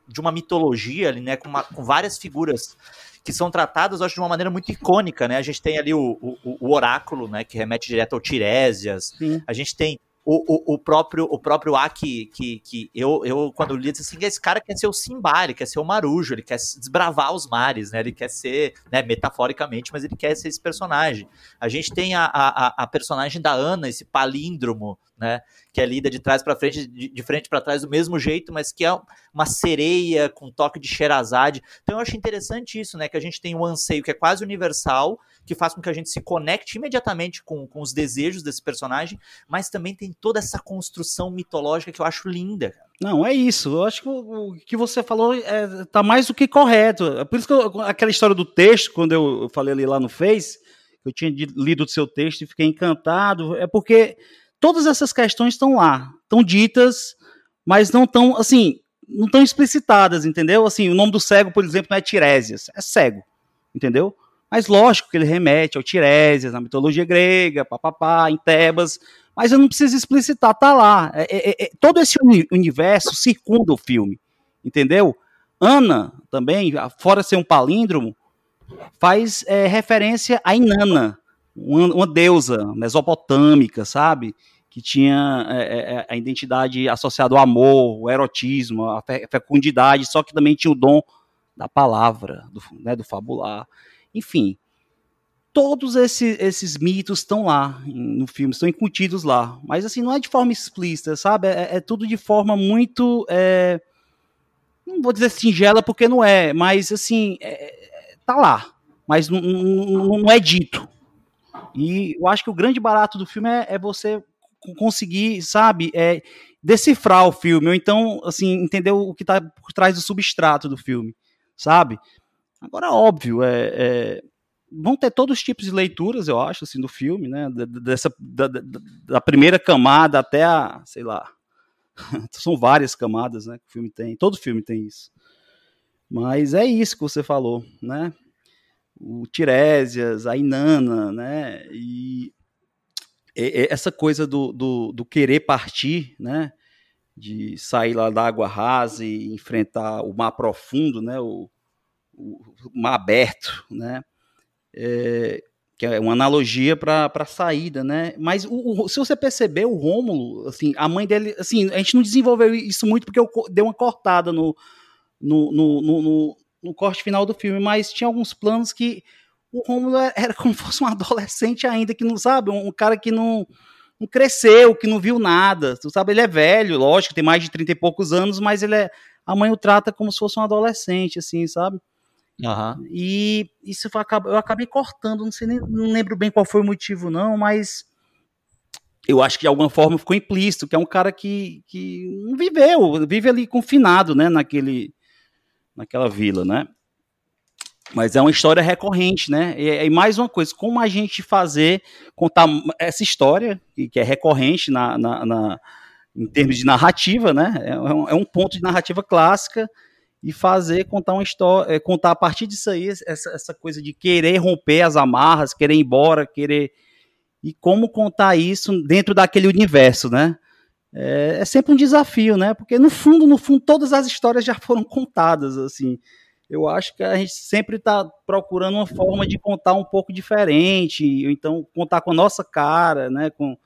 de uma mitologia ali, né, com, uma, com várias figuras que são tratadas, acho, de uma maneira muito icônica, né? A gente tem ali o, o, o oráculo, né, que remete direto ao Tiresias. Sim. A gente tem o, o, o, próprio o próprio Aki, que, que eu, eu quando li, disse assim, esse cara quer ser o Simba, ele quer ser o Marujo, ele quer desbravar os mares, né? Ele quer ser, né, metaforicamente, mas ele quer ser esse personagem. A gente tem a, a, a personagem da Ana, esse palíndromo, né? Que é lida de trás para frente, de, de frente para trás do mesmo jeito, mas que é uma sereia com toque de Sherazade. Então eu acho interessante isso, né? Que a gente tem um anseio que é quase universal, que faz com que a gente se conecte imediatamente com, com os desejos desse personagem, mas também tem toda essa construção mitológica que eu acho linda. Não, é isso. Eu acho que o que você falou é, tá mais do que correto. É por isso que eu, aquela história do texto, quando eu falei ali lá no Face, eu tinha lido o seu texto e fiquei encantado, é porque todas essas questões estão lá, estão ditas, mas não estão, assim, não estão explicitadas, entendeu? Assim, o nome do cego, por exemplo, não é Tiresias, é cego, entendeu? Mas lógico que ele remete ao Tiresias, na mitologia grega, papapá, em Tebas, mas eu não preciso explicitar, tá lá. É, é, é, todo esse universo circunda o filme, entendeu? Ana também, fora ser um palíndromo, faz é, referência a Inanna, uma, uma deusa mesopotâmica, sabe? Que tinha é, é, é, a identidade associada ao amor, o erotismo, a fecundidade, só que também tinha o dom da palavra, do, né, do fabular. Enfim, todos esses, esses mitos estão lá no filme, estão incutidos lá. Mas assim, não é de forma explícita, sabe? É, é tudo de forma muito. É, não vou dizer singela porque não é, mas assim, é, tá lá. Mas não, não, não, é dito. E eu acho que o grande barato do filme é, é você conseguir, sabe, é, decifrar o filme, ou então, assim, entender o que está por trás do substrato do filme, sabe? Agora, óbvio, é, é, vão ter todos os tipos de leituras, eu acho, assim, do filme, né? Dessa, da, da, primeira camada até a, sei lá, são várias camadas, né, que o filme tem. Todo filme tem isso. Mas é isso que você falou, né? O Tiresias, a Inanna, né? E essa coisa do, do, do, querer partir, né? De sair lá da água rasa e enfrentar o mar profundo, né? O, o, o mar aberto, né? É, que é uma analogia para a saída, né? Mas o, o, se você perceber, o Rômulo, assim, a mãe dele, assim, a gente não desenvolveu isso muito porque eu dei uma cortada no, no, no, no, no corte final do filme, mas tinha alguns planos que o Rômulo é, era como se fosse um adolescente ainda, que não sabe, um cara que não, não cresceu, que não viu nada. Tu sabe, ele é velho, lógico, tem mais de 30 e poucos anos, mas ele é. A mãe o trata como se fosse um adolescente, assim, sabe? Uhum. E isso foi, eu acabei cortando, não sei nem, não lembro bem qual foi o motivo, não, mas eu acho que de alguma forma ficou implícito, que é um cara que, que não viveu, vive ali confinado, né, naquele, naquela vila, né? Mas é uma história recorrente, né? E, e, mais uma coisa, como a gente fazer, contar essa história, que é recorrente na, na, na em termos de narrativa, né? É, é um, é um, ponto de narrativa clássica e fazer contar uma história, é, contar a partir disso aí essa, essa coisa de querer romper as amarras, querer ir embora, querer e como contar isso dentro daquele universo, né? É, é sempre um desafio, né? Porque no fundo, no fundo, todas as histórias já foram contadas, assim eu acho que a gente sempre está procurando uma forma de contar um pouco diferente, então contar com a nossa cara, né, com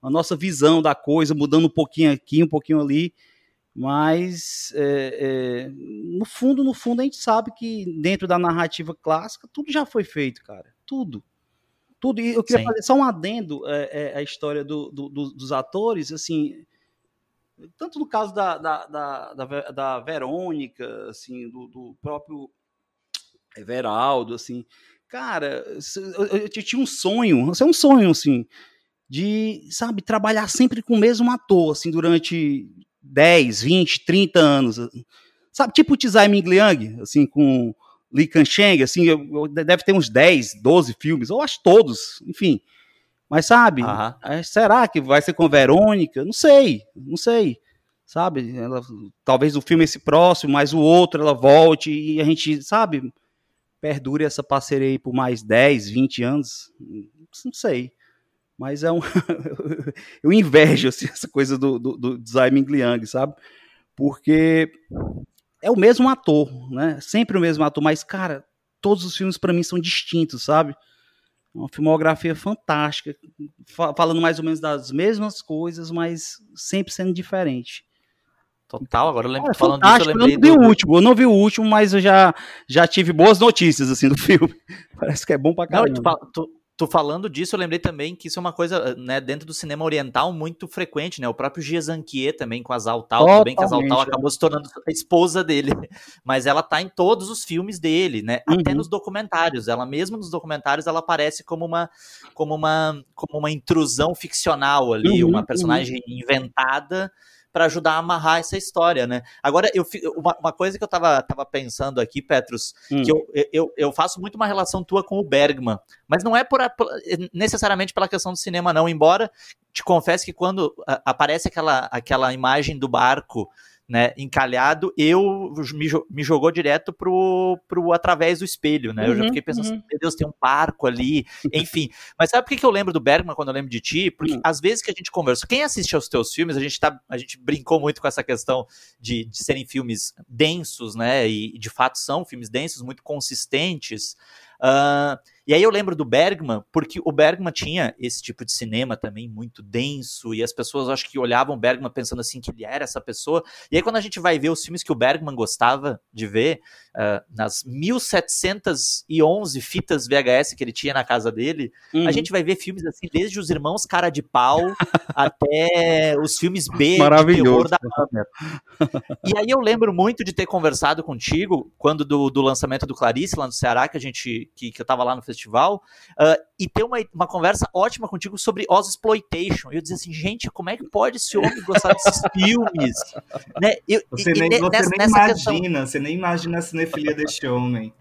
a nossa visão da coisa, mudando um pouquinho aqui, um pouquinho ali, mas é, é, no fundo, no fundo a gente sabe que dentro da narrativa clássica tudo já foi feito, cara, tudo, tudo. E eu queria Sim. fazer só um adendo é, é, a história do, do, dos atores, assim, tanto no caso da, da, da, da, da Verônica, assim, do, do, próprio Everaldo, assim. Cara, eu, eu, eu tinha um sonho, isso é um sonho, assim, de, sabe, trabalhar sempre com o mesmo ator, assim, durante 10, 20, 30 anos. Sabe, tipo o Tsai Ming Liang, assim, com Li Kansheng, assim, eu, eu, deve ter uns 10, 12 filmes, ou acho todos, enfim. Mas sabe, uhum. será que vai ser com Verônica? Não sei, não sei. Sabe, ela, talvez o filme esse próximo, mas o outro ela volte e a gente, sabe, perdure essa parceria aí por mais 10, 20 anos. Não sei. Mas é um. eu invejo assim, essa coisa do, do, do Tsai Ming Liang, sabe? Porque é o mesmo ator, né? Sempre o mesmo ator, mas, cara, todos os filmes para mim são distintos, sabe? Uma filmografia fantástica, falando mais ou menos das mesmas coisas, mas sempre sendo diferente. Total, agora eu lembro é, falando disso, eu lembrei. Eu não vi do... o último, eu não vi o último, mas eu já, já tive boas notícias assim do filme. Parece que é bom pra caramba. Não, tu, tu, tu, falando disso, eu lembrei também que isso é uma coisa, né, dentro do cinema oriental muito frequente, né? O próprio Gia Zanquier também com a Zaltal, tudo bem que a Zaltal é. acabou se tornando a esposa dele, mas ela tá em todos os filmes dele, né? Uhum. Até nos documentários. Ela mesmo nos documentários ela aparece como uma como uma como uma intrusão ficcional ali, uhum, uma personagem uhum. inventada para ajudar a amarrar essa história, né? Agora, eu, uma, uma coisa que eu tava, tava pensando aqui, Petrus, hum. que eu, eu, eu faço muito uma relação tua com o Bergman, mas não é por, por, necessariamente pela questão do cinema, não, embora te confesse que quando aparece aquela, aquela imagem do barco né, encalhado, eu me, me jogou direto pro, pro através do espelho, né? Uhum, eu já uhum, fiquei pensando, uhum. assim, meu Deus, tem um parco ali, enfim. Mas sabe por que, que eu lembro do Bergman quando eu lembro de ti? Porque uhum. às vezes que a gente conversa, quem assiste aos teus filmes, a gente tá, a gente brincou muito com essa questão de, de serem filmes densos, né? E de fato são filmes densos, muito consistentes. Uh, e aí eu lembro do Bergman, porque o Bergman tinha esse tipo de cinema também muito denso, e as pessoas acho que olhavam o Bergman pensando assim que ele era essa pessoa. E aí quando a gente vai ver os filmes que o Bergman gostava de ver, uh, nas 1711 fitas VHS que ele tinha na casa dele, uhum. a gente vai ver filmes assim, desde os Irmãos Cara de Pau até os filmes B de terror da Hammer. E aí eu lembro muito de ter conversado contigo quando do, do lançamento do Clarice lá no Ceará, que a gente que, que eu tava lá no festival festival, uh, e ter uma, uma conversa ótima contigo sobre Oz Exploitation. E eu dizia assim, gente, como é que pode esse homem gostar desses filmes? Né? Eu, você e, nem, e, você nessa, nem nessa imagina, questão... você nem imagina a cinefilia deste homem.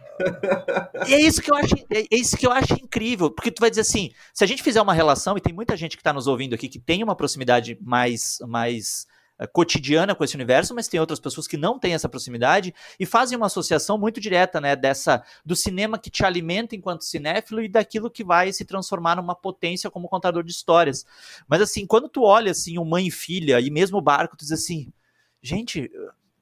E é isso que eu acho, é, é isso que eu acho incrível, porque tu vai dizer assim, se a gente fizer uma relação e tem muita gente que está nos ouvindo aqui que tem uma proximidade mais mais cotidiana com esse universo, mas tem outras pessoas que não têm essa proximidade e fazem uma associação muito direta, né, dessa do cinema que te alimenta enquanto cinéfilo e daquilo que vai se transformar numa potência como contador de histórias. Mas assim, quando tu olha assim, o mãe e filha e mesmo o barco, tu diz assim, gente,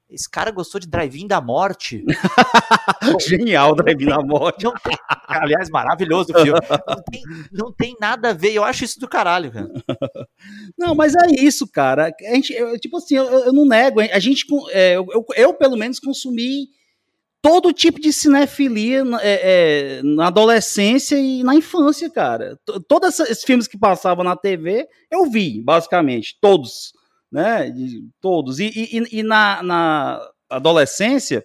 esse cara gostou de Drive-In da Morte. Genial, Drive-In da Morte. Não tem, aliás, maravilhoso o filme. Não tem, não tem, nada a ver. Eu acho isso do caralho, cara. Não, mas é isso, cara. A gente, eu, tipo assim, eu, eu, não nego. A gente, é, eu, eu, pelo menos, consumi todo tipo de cinefilia é, é, na adolescência e na infância, cara. Todos esses filmes que passavam na TV, eu vi, basicamente. Todos né? De todos. E, e, e na, na adolescência,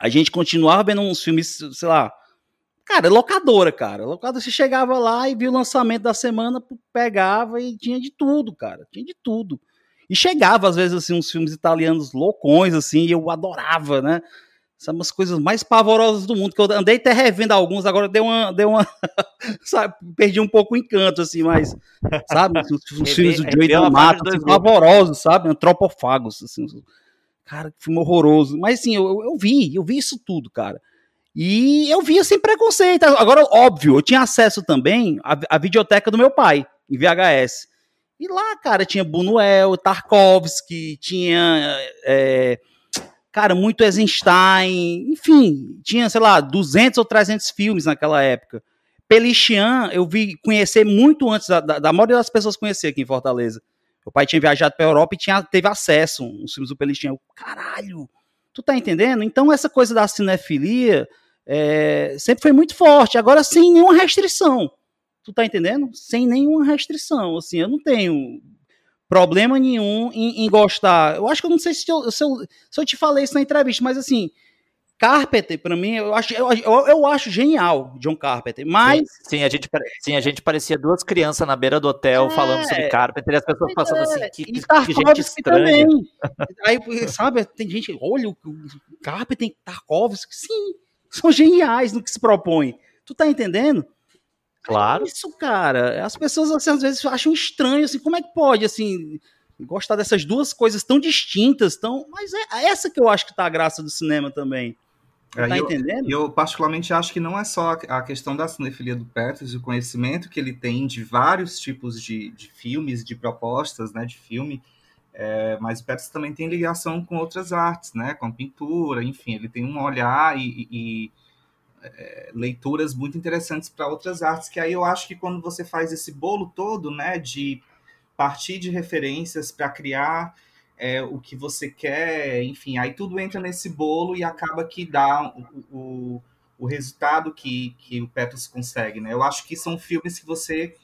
a gente continuava vendo uns filmes, sei lá, cara, locadora, cara. Locadora, você chegava lá e via o lançamento da semana, pegava e tinha de tudo, cara. Tinha de tudo. E chegava, às vezes, assim, uns filmes italianos loucões, assim, e eu adorava, né? São umas coisas mais pavorosas do mundo, que eu andei até revendo alguns, agora deu uma. Deu uma sabe, perdi um pouco o encanto, assim, mas. Sabe, os, os filmes do Joey da Mata, assim, pavorosos, sabe? Antropofagos, assim. Cara, que filme horroroso. Mas assim, eu, eu vi, eu vi isso tudo, cara. E eu via sem preconceito. Agora, óbvio, eu tinha acesso também à, à videoteca do meu pai, em VHS. E lá, cara, tinha Bunuel, Tarkovsky, tinha. É, cara, muito Eisenstein, enfim, tinha, sei lá, 200 ou 300 filmes naquela época. Pelichian, eu vi conhecer muito antes da, da, da maioria das pessoas conhecer aqui em Fortaleza. Meu pai tinha viajado para Europa e tinha, teve acesso aos filmes do Pelichian. Eu, caralho, tu tá entendendo? Então essa coisa da cinefilia é, sempre foi muito forte, agora sem nenhuma restrição. Tu tá entendendo? Sem nenhuma restrição. Assim, eu não tenho problema nenhum em, em, gostar. Eu acho que eu não sei se eu, se eu, se eu te falei isso na entrevista, mas assim, Carpenter, para mim, eu acho, eu, eu, acho genial John Carpenter, mas... Sim, sim, a, gente, sim a gente parecia duas crianças na beira do hotel é, falando sobre Carpenter e as pessoas passando assim, é, que, que, que gente estranha. Também. Aí, sabe, tem gente, olha, o Carpenter, Tarkovsky, sim, são geniais no que se propõe. Tu tá entendendo? Claro. É isso, cara. As pessoas assim, às vezes acham estranho, assim, como é que pode, assim, gostar dessas duas coisas tão distintas, tão. Mas é essa que eu acho que tá a graça do cinema também. É, tá eu, entendendo? Eu, particularmente, acho que não é só a questão da cinefilia do Petros, o conhecimento que ele tem de vários tipos de, de filmes, de propostas né, de filme, é, mas o Petros também tem ligação com outras artes, né, com pintura, enfim, ele tem um olhar e, e é, leituras muito interessantes para outras artes, que aí eu acho que quando você faz esse bolo todo, né, de partir de referências para criar é, o que você quer, enfim, aí tudo entra nesse bolo e acaba que dá o, o, o resultado que, que o Petros consegue, né? Eu acho que são filmes que você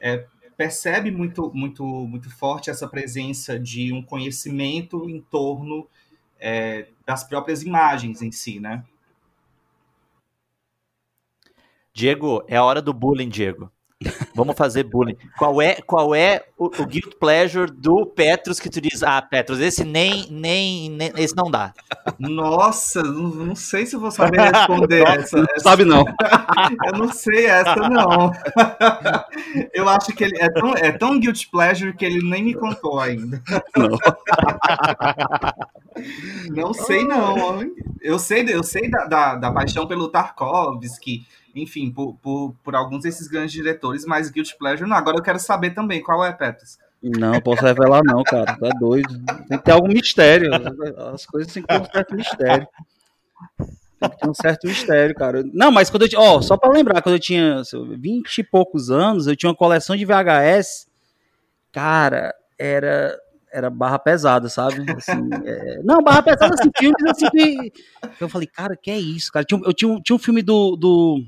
é, percebe muito, muito, muito forte essa presença de um conhecimento em torno é, das próprias imagens em si, né? Diego, é a hora do bullying, Diego. Vamos fazer bullying. Qual é, qual é o, o guilt pleasure do Petros que tu diz, ah, Petros, esse nem, nem, nem esse não dá. Nossa, não, não sei se eu vou saber responder essa, essa. Sabe não. eu não sei essa não. eu acho que ele é tão, é tão guilt pleasure que ele nem me contou ainda. Não. não sei não. Eu sei, eu sei da, da, da paixão pelo Tarkovsky, enfim, por, por, por alguns desses grandes diretores, mas Guilty Pleasure não. Agora eu quero saber também qual é, Petros. Não, posso revelar não, cara. Tá doido. Tem que ter algum mistério. As coisas têm que ter um certo mistério. Tem que ter um certo mistério, cara. Não, mas quando eu ó, só para lembrar, quando eu tinha 20 e poucos anos, eu tinha uma coleção de VHS. Cara, era era barra pesada, sabe? Assim, é... Não, barra pesada, assim, filmes assim que. Eu falei, cara, que é isso, cara? Eu tinha, tinha um filme do, do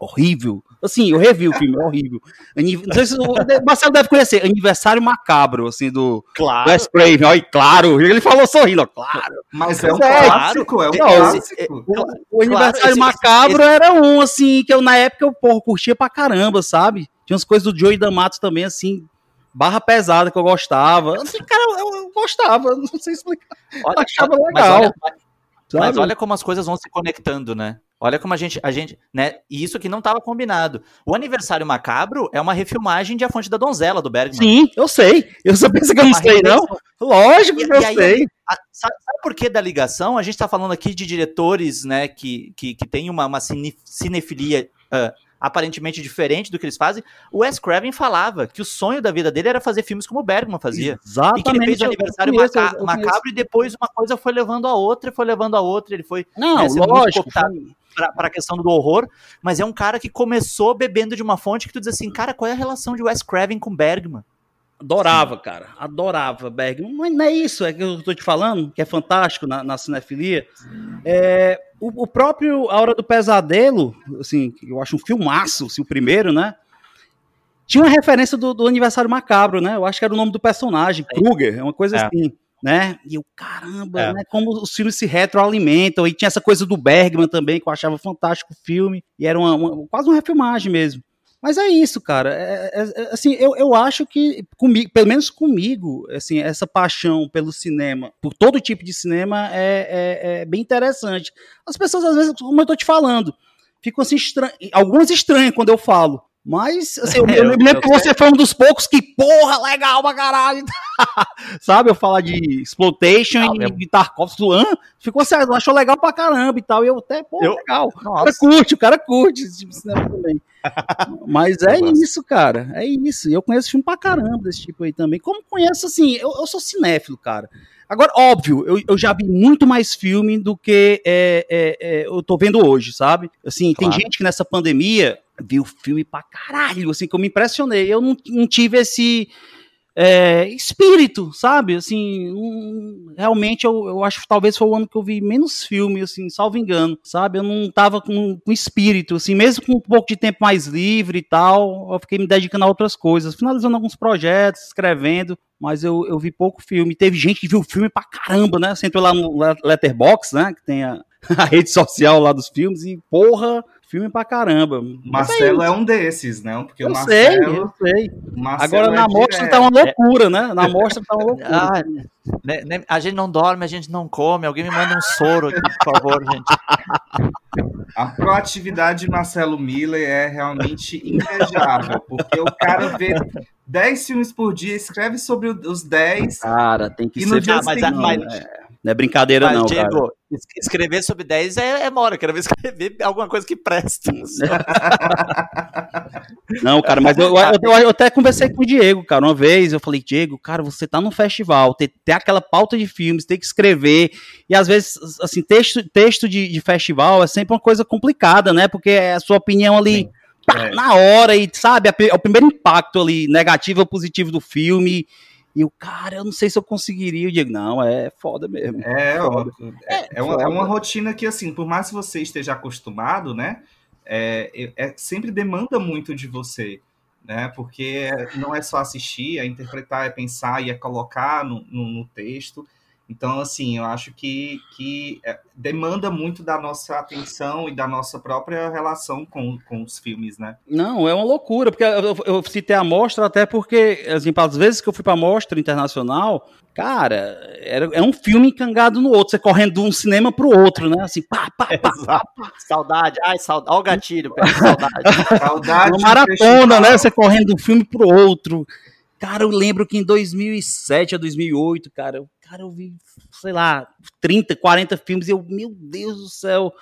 horrível. Assim, eu revi o filme, é horrível. Não sei se o Marcelo deve conhecer, Aniversário Macabro, assim, do claro. Wes Craven. Olha, claro, ele falou sorrindo, ó, claro. Mas é um é, clássico, é um clássico. O, o Aniversário claro, Macabro esse, era um, assim, que eu na época eu, porra, curtia pra caramba, sabe? Tinha umas coisas do Joey D'Amato também, assim, barra pesada que eu gostava. Assim, cara, eu, eu, gostava, não sei explicar. Olha, eu achava legal. Mas olha, mas olha como as coisas vão se conectando, né? Olha como a gente, a gente, né? E isso aqui não estava combinado. O aniversário macabro é uma refilmagem de A Fonte da Donzela do Bergman. Sim, eu sei. Eu só penso que eu não sei, não. Lógico que eu aí, sei. A, sabe, sabe, por que da ligação? A gente está falando aqui de diretores, né, que, que, que tem uma, uma cinefilia uh, aparentemente diferente do que eles fazem. O Wes Craven falava que o sonho da vida dele era fazer filmes como o Bergman fazia. Exatamente. E que ele fez o aniversário conheço, maca macabro e depois uma coisa foi levando a outra, foi levando a outra. Ele foi não, né, lógico, para a questão do horror, mas é um cara que começou bebendo de uma fonte que tu diz assim, cara, qual é a relação de Wes Craven com Bergman? Adorava, cara. Adorava Bergman. Mas não é isso, é que eu tô te falando, que é fantástico na, na cinefilia. É, o, o, próprio A Hora do Pesadelo, assim, eu acho um filmaço, assim, o primeiro, né? Tinha uma referência do, do Aniversário Macabro, né? Eu acho que era o nome do personagem, Kruger, é uma coisa é. assim né? E eu, caramba, é. né? Como os filmes se retroalimentam. E tinha essa coisa do Bergman também, que eu achava fantástico o filme. E era uma, uma, quase uma refilmagem mesmo. Mas é isso, cara. É, é, é, assim, eu, eu acho que, comigo, pelo menos comigo, assim, essa paixão pelo cinema, por todo tipo de cinema, é, é, é bem interessante. As pessoas, às vezes, como eu tô te falando, ficam assim, estran... algumas estranhas quando eu falo. Mas, assim, eu, eu, eu me lembro que você foi um dos poucos que, porra, legal pra caralho. Sabe, eu falar de Exploitation ah, e de Tarkovsky, ficou certo, achou legal pra caramba e tal. E eu até, pô, eu, legal. Nossa. O cara curte, o cara curte esse tipo de cinema também. Mas é isso, cara. É isso. E eu conheço filme pra caramba desse tipo aí também. Como conheço, assim, eu, eu sou cinéfilo, cara. Agora, óbvio, eu, eu já vi muito mais filme do que é, é, é, eu tô vendo hoje, sabe? Assim, claro. tem gente que nessa pandemia viu filme pra caralho, assim, que eu me impressionei. Eu não, não tive esse é, espírito, sabe? Assim, um, realmente eu, eu acho que talvez foi o ano que eu vi menos filme, assim, salvo engano, sabe? Eu não tava com, com espírito, assim, mesmo com um pouco de tempo mais livre e tal, eu fiquei me dedicando a outras coisas, finalizando alguns projetos, escrevendo, mas eu, eu vi pouco filme. Teve gente que viu filme pra caramba, né? Você entrou lá no Letterbox, né? Que tem a, a rede social lá dos filmes e, porra, filme pra caramba. Marcelo é, é, um desses, né? Porque eu o Marcelo, sei, eu sei. Agora é na mostra tá uma loucura, né? Na mostra tá uma loucura. Ah, né, né, a gente não dorme, a gente não come. Alguém me manda um soro aqui, por favor, gente. A proatividade de Marcelo Miller é realmente invejável, porque o cara vê 10 filmes por dia, escreve sobre os 10. Cara, tem que ser. Ah, mas, mas, é. Não é brincadeira, Mas, não, Diego, cara. escrever sobre 10 é, é mora. Quero ver escrever alguma coisa que presta. não, cara, mas eu, eu, eu, até conversei com o Diego, cara, uma vez. Eu falei, Diego, cara, você tá no festival, tem, tem aquela pauta de filmes, tem que escrever. E às vezes, assim, texto, texto de, de festival é sempre uma coisa complicada, né? Porque é a sua opinião ali. Pá, é. Na hora, e sabe, é o primeiro impacto ali, negativo ou positivo do filme. E o cara, eu não sei se eu conseguiria. Eu digo, não, é foda mesmo. É, foda. é, é, uma, é, uma, rotina que, assim, por mais que você esteja acostumado, né? É, é, é, sempre demanda muito de você, né? Porque não é só assistir, é interpretar, é pensar e é colocar no, no, no texto. Então, assim, eu acho que, que é, demanda muito da nossa atenção e da nossa própria relação com, com os filmes, né? Não, é uma loucura, porque eu, eu citei a mostra até porque, assim, às vezes que eu fui para a mostra internacional, cara, era, é um filme encangado no outro, você correndo de um cinema para o outro, né? Assim, pá, pá, pá, pá, pá. Saudade, ai, saudade, olha o gatilho, saudade. saudade. Uma maratona, né? Você correndo de um filme para o outro. Cara, eu lembro que em 2007 a 2008, cara, cara, eu vi, sei lá, 30, 40 filmes e eu, meu Deus do céu.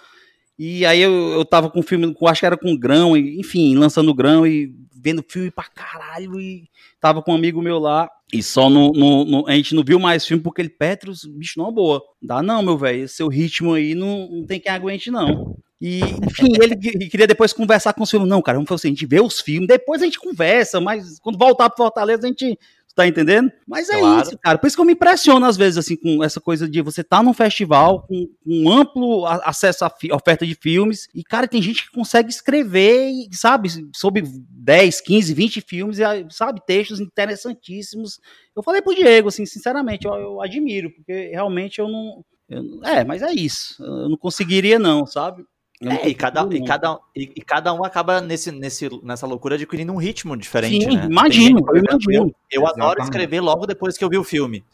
E aí eu, eu tava com filme, com, acho que era com grão, e, enfim, lançando grão e vendo filme pra caralho. E tava com um amigo meu lá. E só no, no, no a gente não viu mais filme porque ele, Petros, bicho, não é boa. Dá não, meu velho. Seu ritmo aí não, não tem quem aguente, não. E, enfim, ele queria depois conversar com os filmes. Não, cara, vamos fazer assim, a gente vê os filmes, depois a gente conversa, mas quando voltar pro Fortaleza a gente tá entendendo? Mas é claro. isso, cara. Por isso que eu me impressiono às vezes, assim, com essa coisa de você tá num festival com um amplo acesso à oferta de filmes e, cara, tem gente que consegue escrever, sabe, sobre 10, 15, 20 filmes, e, sabe, textos interessantíssimos. Eu falei pro Diego, assim, sinceramente, eu, eu admiro, porque realmente eu não. Eu, é, mas é isso. Eu não conseguiria, não, sabe? É, e cada, e, cada, e, e, cada um acaba nesse, nesse, nessa loucura adquirindo um ritmo diferente. Sim, né? imagino, eu imagino. Eu, eu adoro escrever logo depois que eu vi o filme.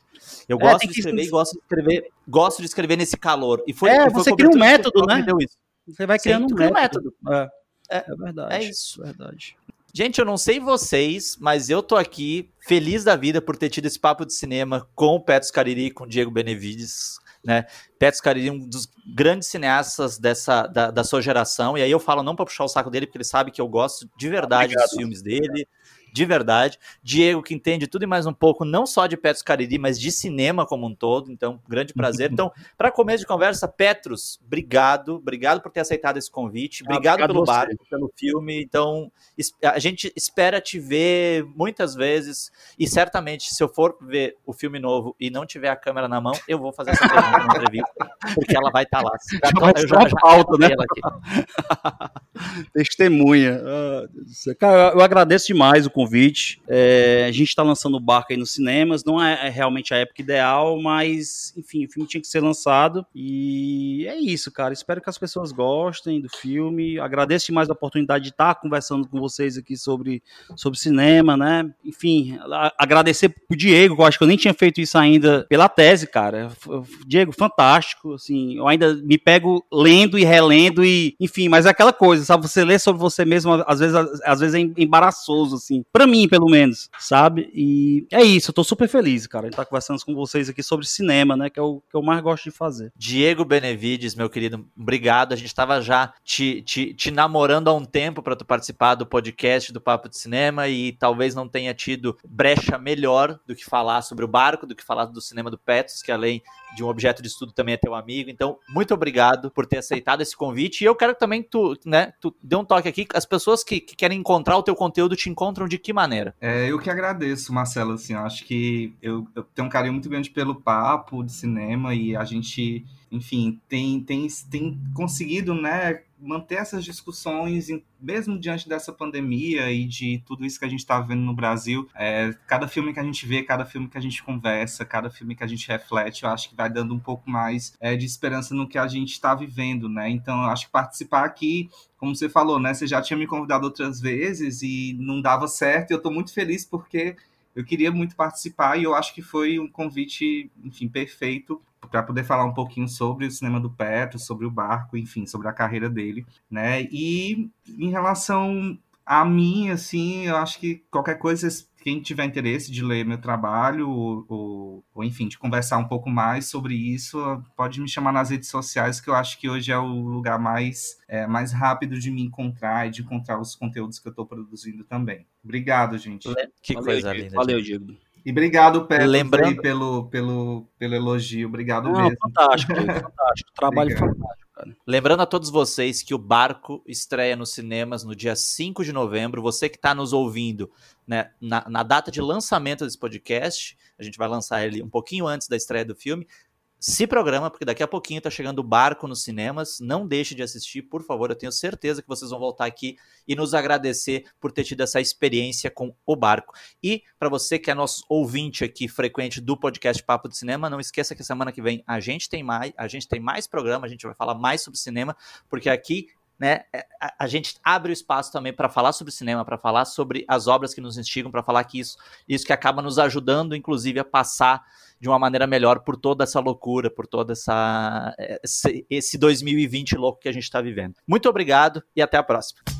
Eu é, gosto de escrever e gosto de escrever, gosto de escrever nesse calor. E foi, é, foi você cria um método, né? Você vai criando Sim, um método. método. É. é, é verdade. É isso. Verdade. Gente, eu não sei vocês, mas eu tô aqui feliz da vida por ter tido esse papo de cinema com o Petros Cariri e com o Diego Benevides né? Petros Cariri, um dos grandes cineastas dessa, da, da sua geração, e aí eu falo não para puxar o saco dele, porque ele sabe que eu gosto de verdade Obrigado. dos filmes dele, de verdade. Diego, que entende tudo e mais um pouco, não só de Petros Cariri, mas de cinema como um todo. Então, grande prazer. Então, para começo de conversa, Petros, obrigado. Obrigado por ter aceitado esse convite. Obrigado, ah, obrigado pelo barco, pelo filme. Então, a gente espera te ver muitas vezes. E certamente, se eu for ver o filme novo e não tiver a câmera na mão, eu vou fazer essa pergunta na entrevista, porque ela vai estar tá lá. Já, eu já, já pauta, né? Testemunha. Ah, cara, eu agradeço demais o convite convite. É, a gente está lançando o barco aí nos cinemas, não é, é, realmente a época ideal, mas enfim, o filme tinha que ser lançado. E é isso, cara. Espero que as pessoas gostem do filme. Agradeço demais a oportunidade de estar conversando com vocês aqui sobre, sobre cinema, né? Enfim, agradecer pro Diego, que eu acho que eu nem tinha feito isso ainda pela tese, cara. Diego, fantástico. Assim, eu ainda me pego lendo e relendo, e enfim, mas é aquela coisa, sabe? Você lê sobre você mesmo, às vezes, às vezes é embaraçoso, assim para mim, pelo menos, sabe? E é isso, eu tô super feliz, cara, de estar conversando com vocês aqui sobre cinema, né? Que é o que eu mais gosto de fazer. Diego Benevides, meu querido, obrigado. A gente estava já te, te, te namorando há um tempo para tu participar do podcast do Papo de Cinema e talvez não tenha tido brecha melhor do que falar sobre o barco, do que falar do cinema do Petros, que além de um objeto de estudo também é teu amigo. Então, muito obrigado por ter aceitado esse convite. E eu quero que também tu, né, tu dê um toque aqui. As pessoas que, que querem encontrar o teu conteúdo te encontram de que maneira? É, eu que agradeço, Marcelo. Assim, acho que eu, eu tenho um carinho muito grande pelo papo de cinema e a gente, enfim, tem, tem, tem conseguido, né, manter essas discussões, mesmo diante dessa pandemia e de tudo isso que a gente está vendo no Brasil, é, cada filme que a gente vê, cada filme que a gente conversa, cada filme que a gente reflete, eu acho que vai dando um pouco mais é, de esperança no que a gente está vivendo, né? Então, eu acho que participar aqui como você falou, né? Você já tinha me convidado outras vezes e não dava certo. E eu estou muito feliz porque eu queria muito participar e eu acho que foi um convite, enfim, perfeito para poder falar um pouquinho sobre o cinema do Petro, sobre o barco, enfim, sobre a carreira dele, né? E em relação a mim, assim, eu acho que qualquer coisa quem tiver interesse de ler meu trabalho ou, ou, ou, enfim, de conversar um pouco mais sobre isso, pode me chamar nas redes sociais, que eu acho que hoje é o lugar mais, é, mais rápido de me encontrar e de encontrar os conteúdos que eu estou produzindo também. Obrigado, gente. Que Valeu, coisa linda. Valeu, Diego. E obrigado, Pedro, Lembrando... pelo, pelo, pelo elogio. Obrigado Não, mesmo. Fantástico, fantástico. Trabalho obrigado. fantástico. Cara. Lembrando a todos vocês que o Barco estreia nos cinemas no dia 5 de novembro. Você que está nos ouvindo né, na, na, data de lançamento desse podcast, a gente vai lançar ele um pouquinho antes da estreia do filme se programa, porque daqui a pouquinho tá chegando o barco nos cinemas. Não deixe de assistir, por favor. Eu tenho certeza que vocês vão voltar aqui e nos agradecer por ter tido essa experiência com o barco. E para você que é nosso ouvinte aqui frequente do podcast Papo de Cinema, não esqueça que semana que vem a gente tem mais, a gente tem mais programa, a gente vai falar mais sobre cinema, porque aqui né, é, a, a, gente abre o espaço também para falar sobre cinema, para falar sobre as obras que nos instigam, para falar que isso, isso que acaba nos ajudando, inclusive, a passar de uma maneira melhor por toda essa loucura, por todo essa, esse 2020 louco que a gente está vivendo. Muito obrigado e até a próxima.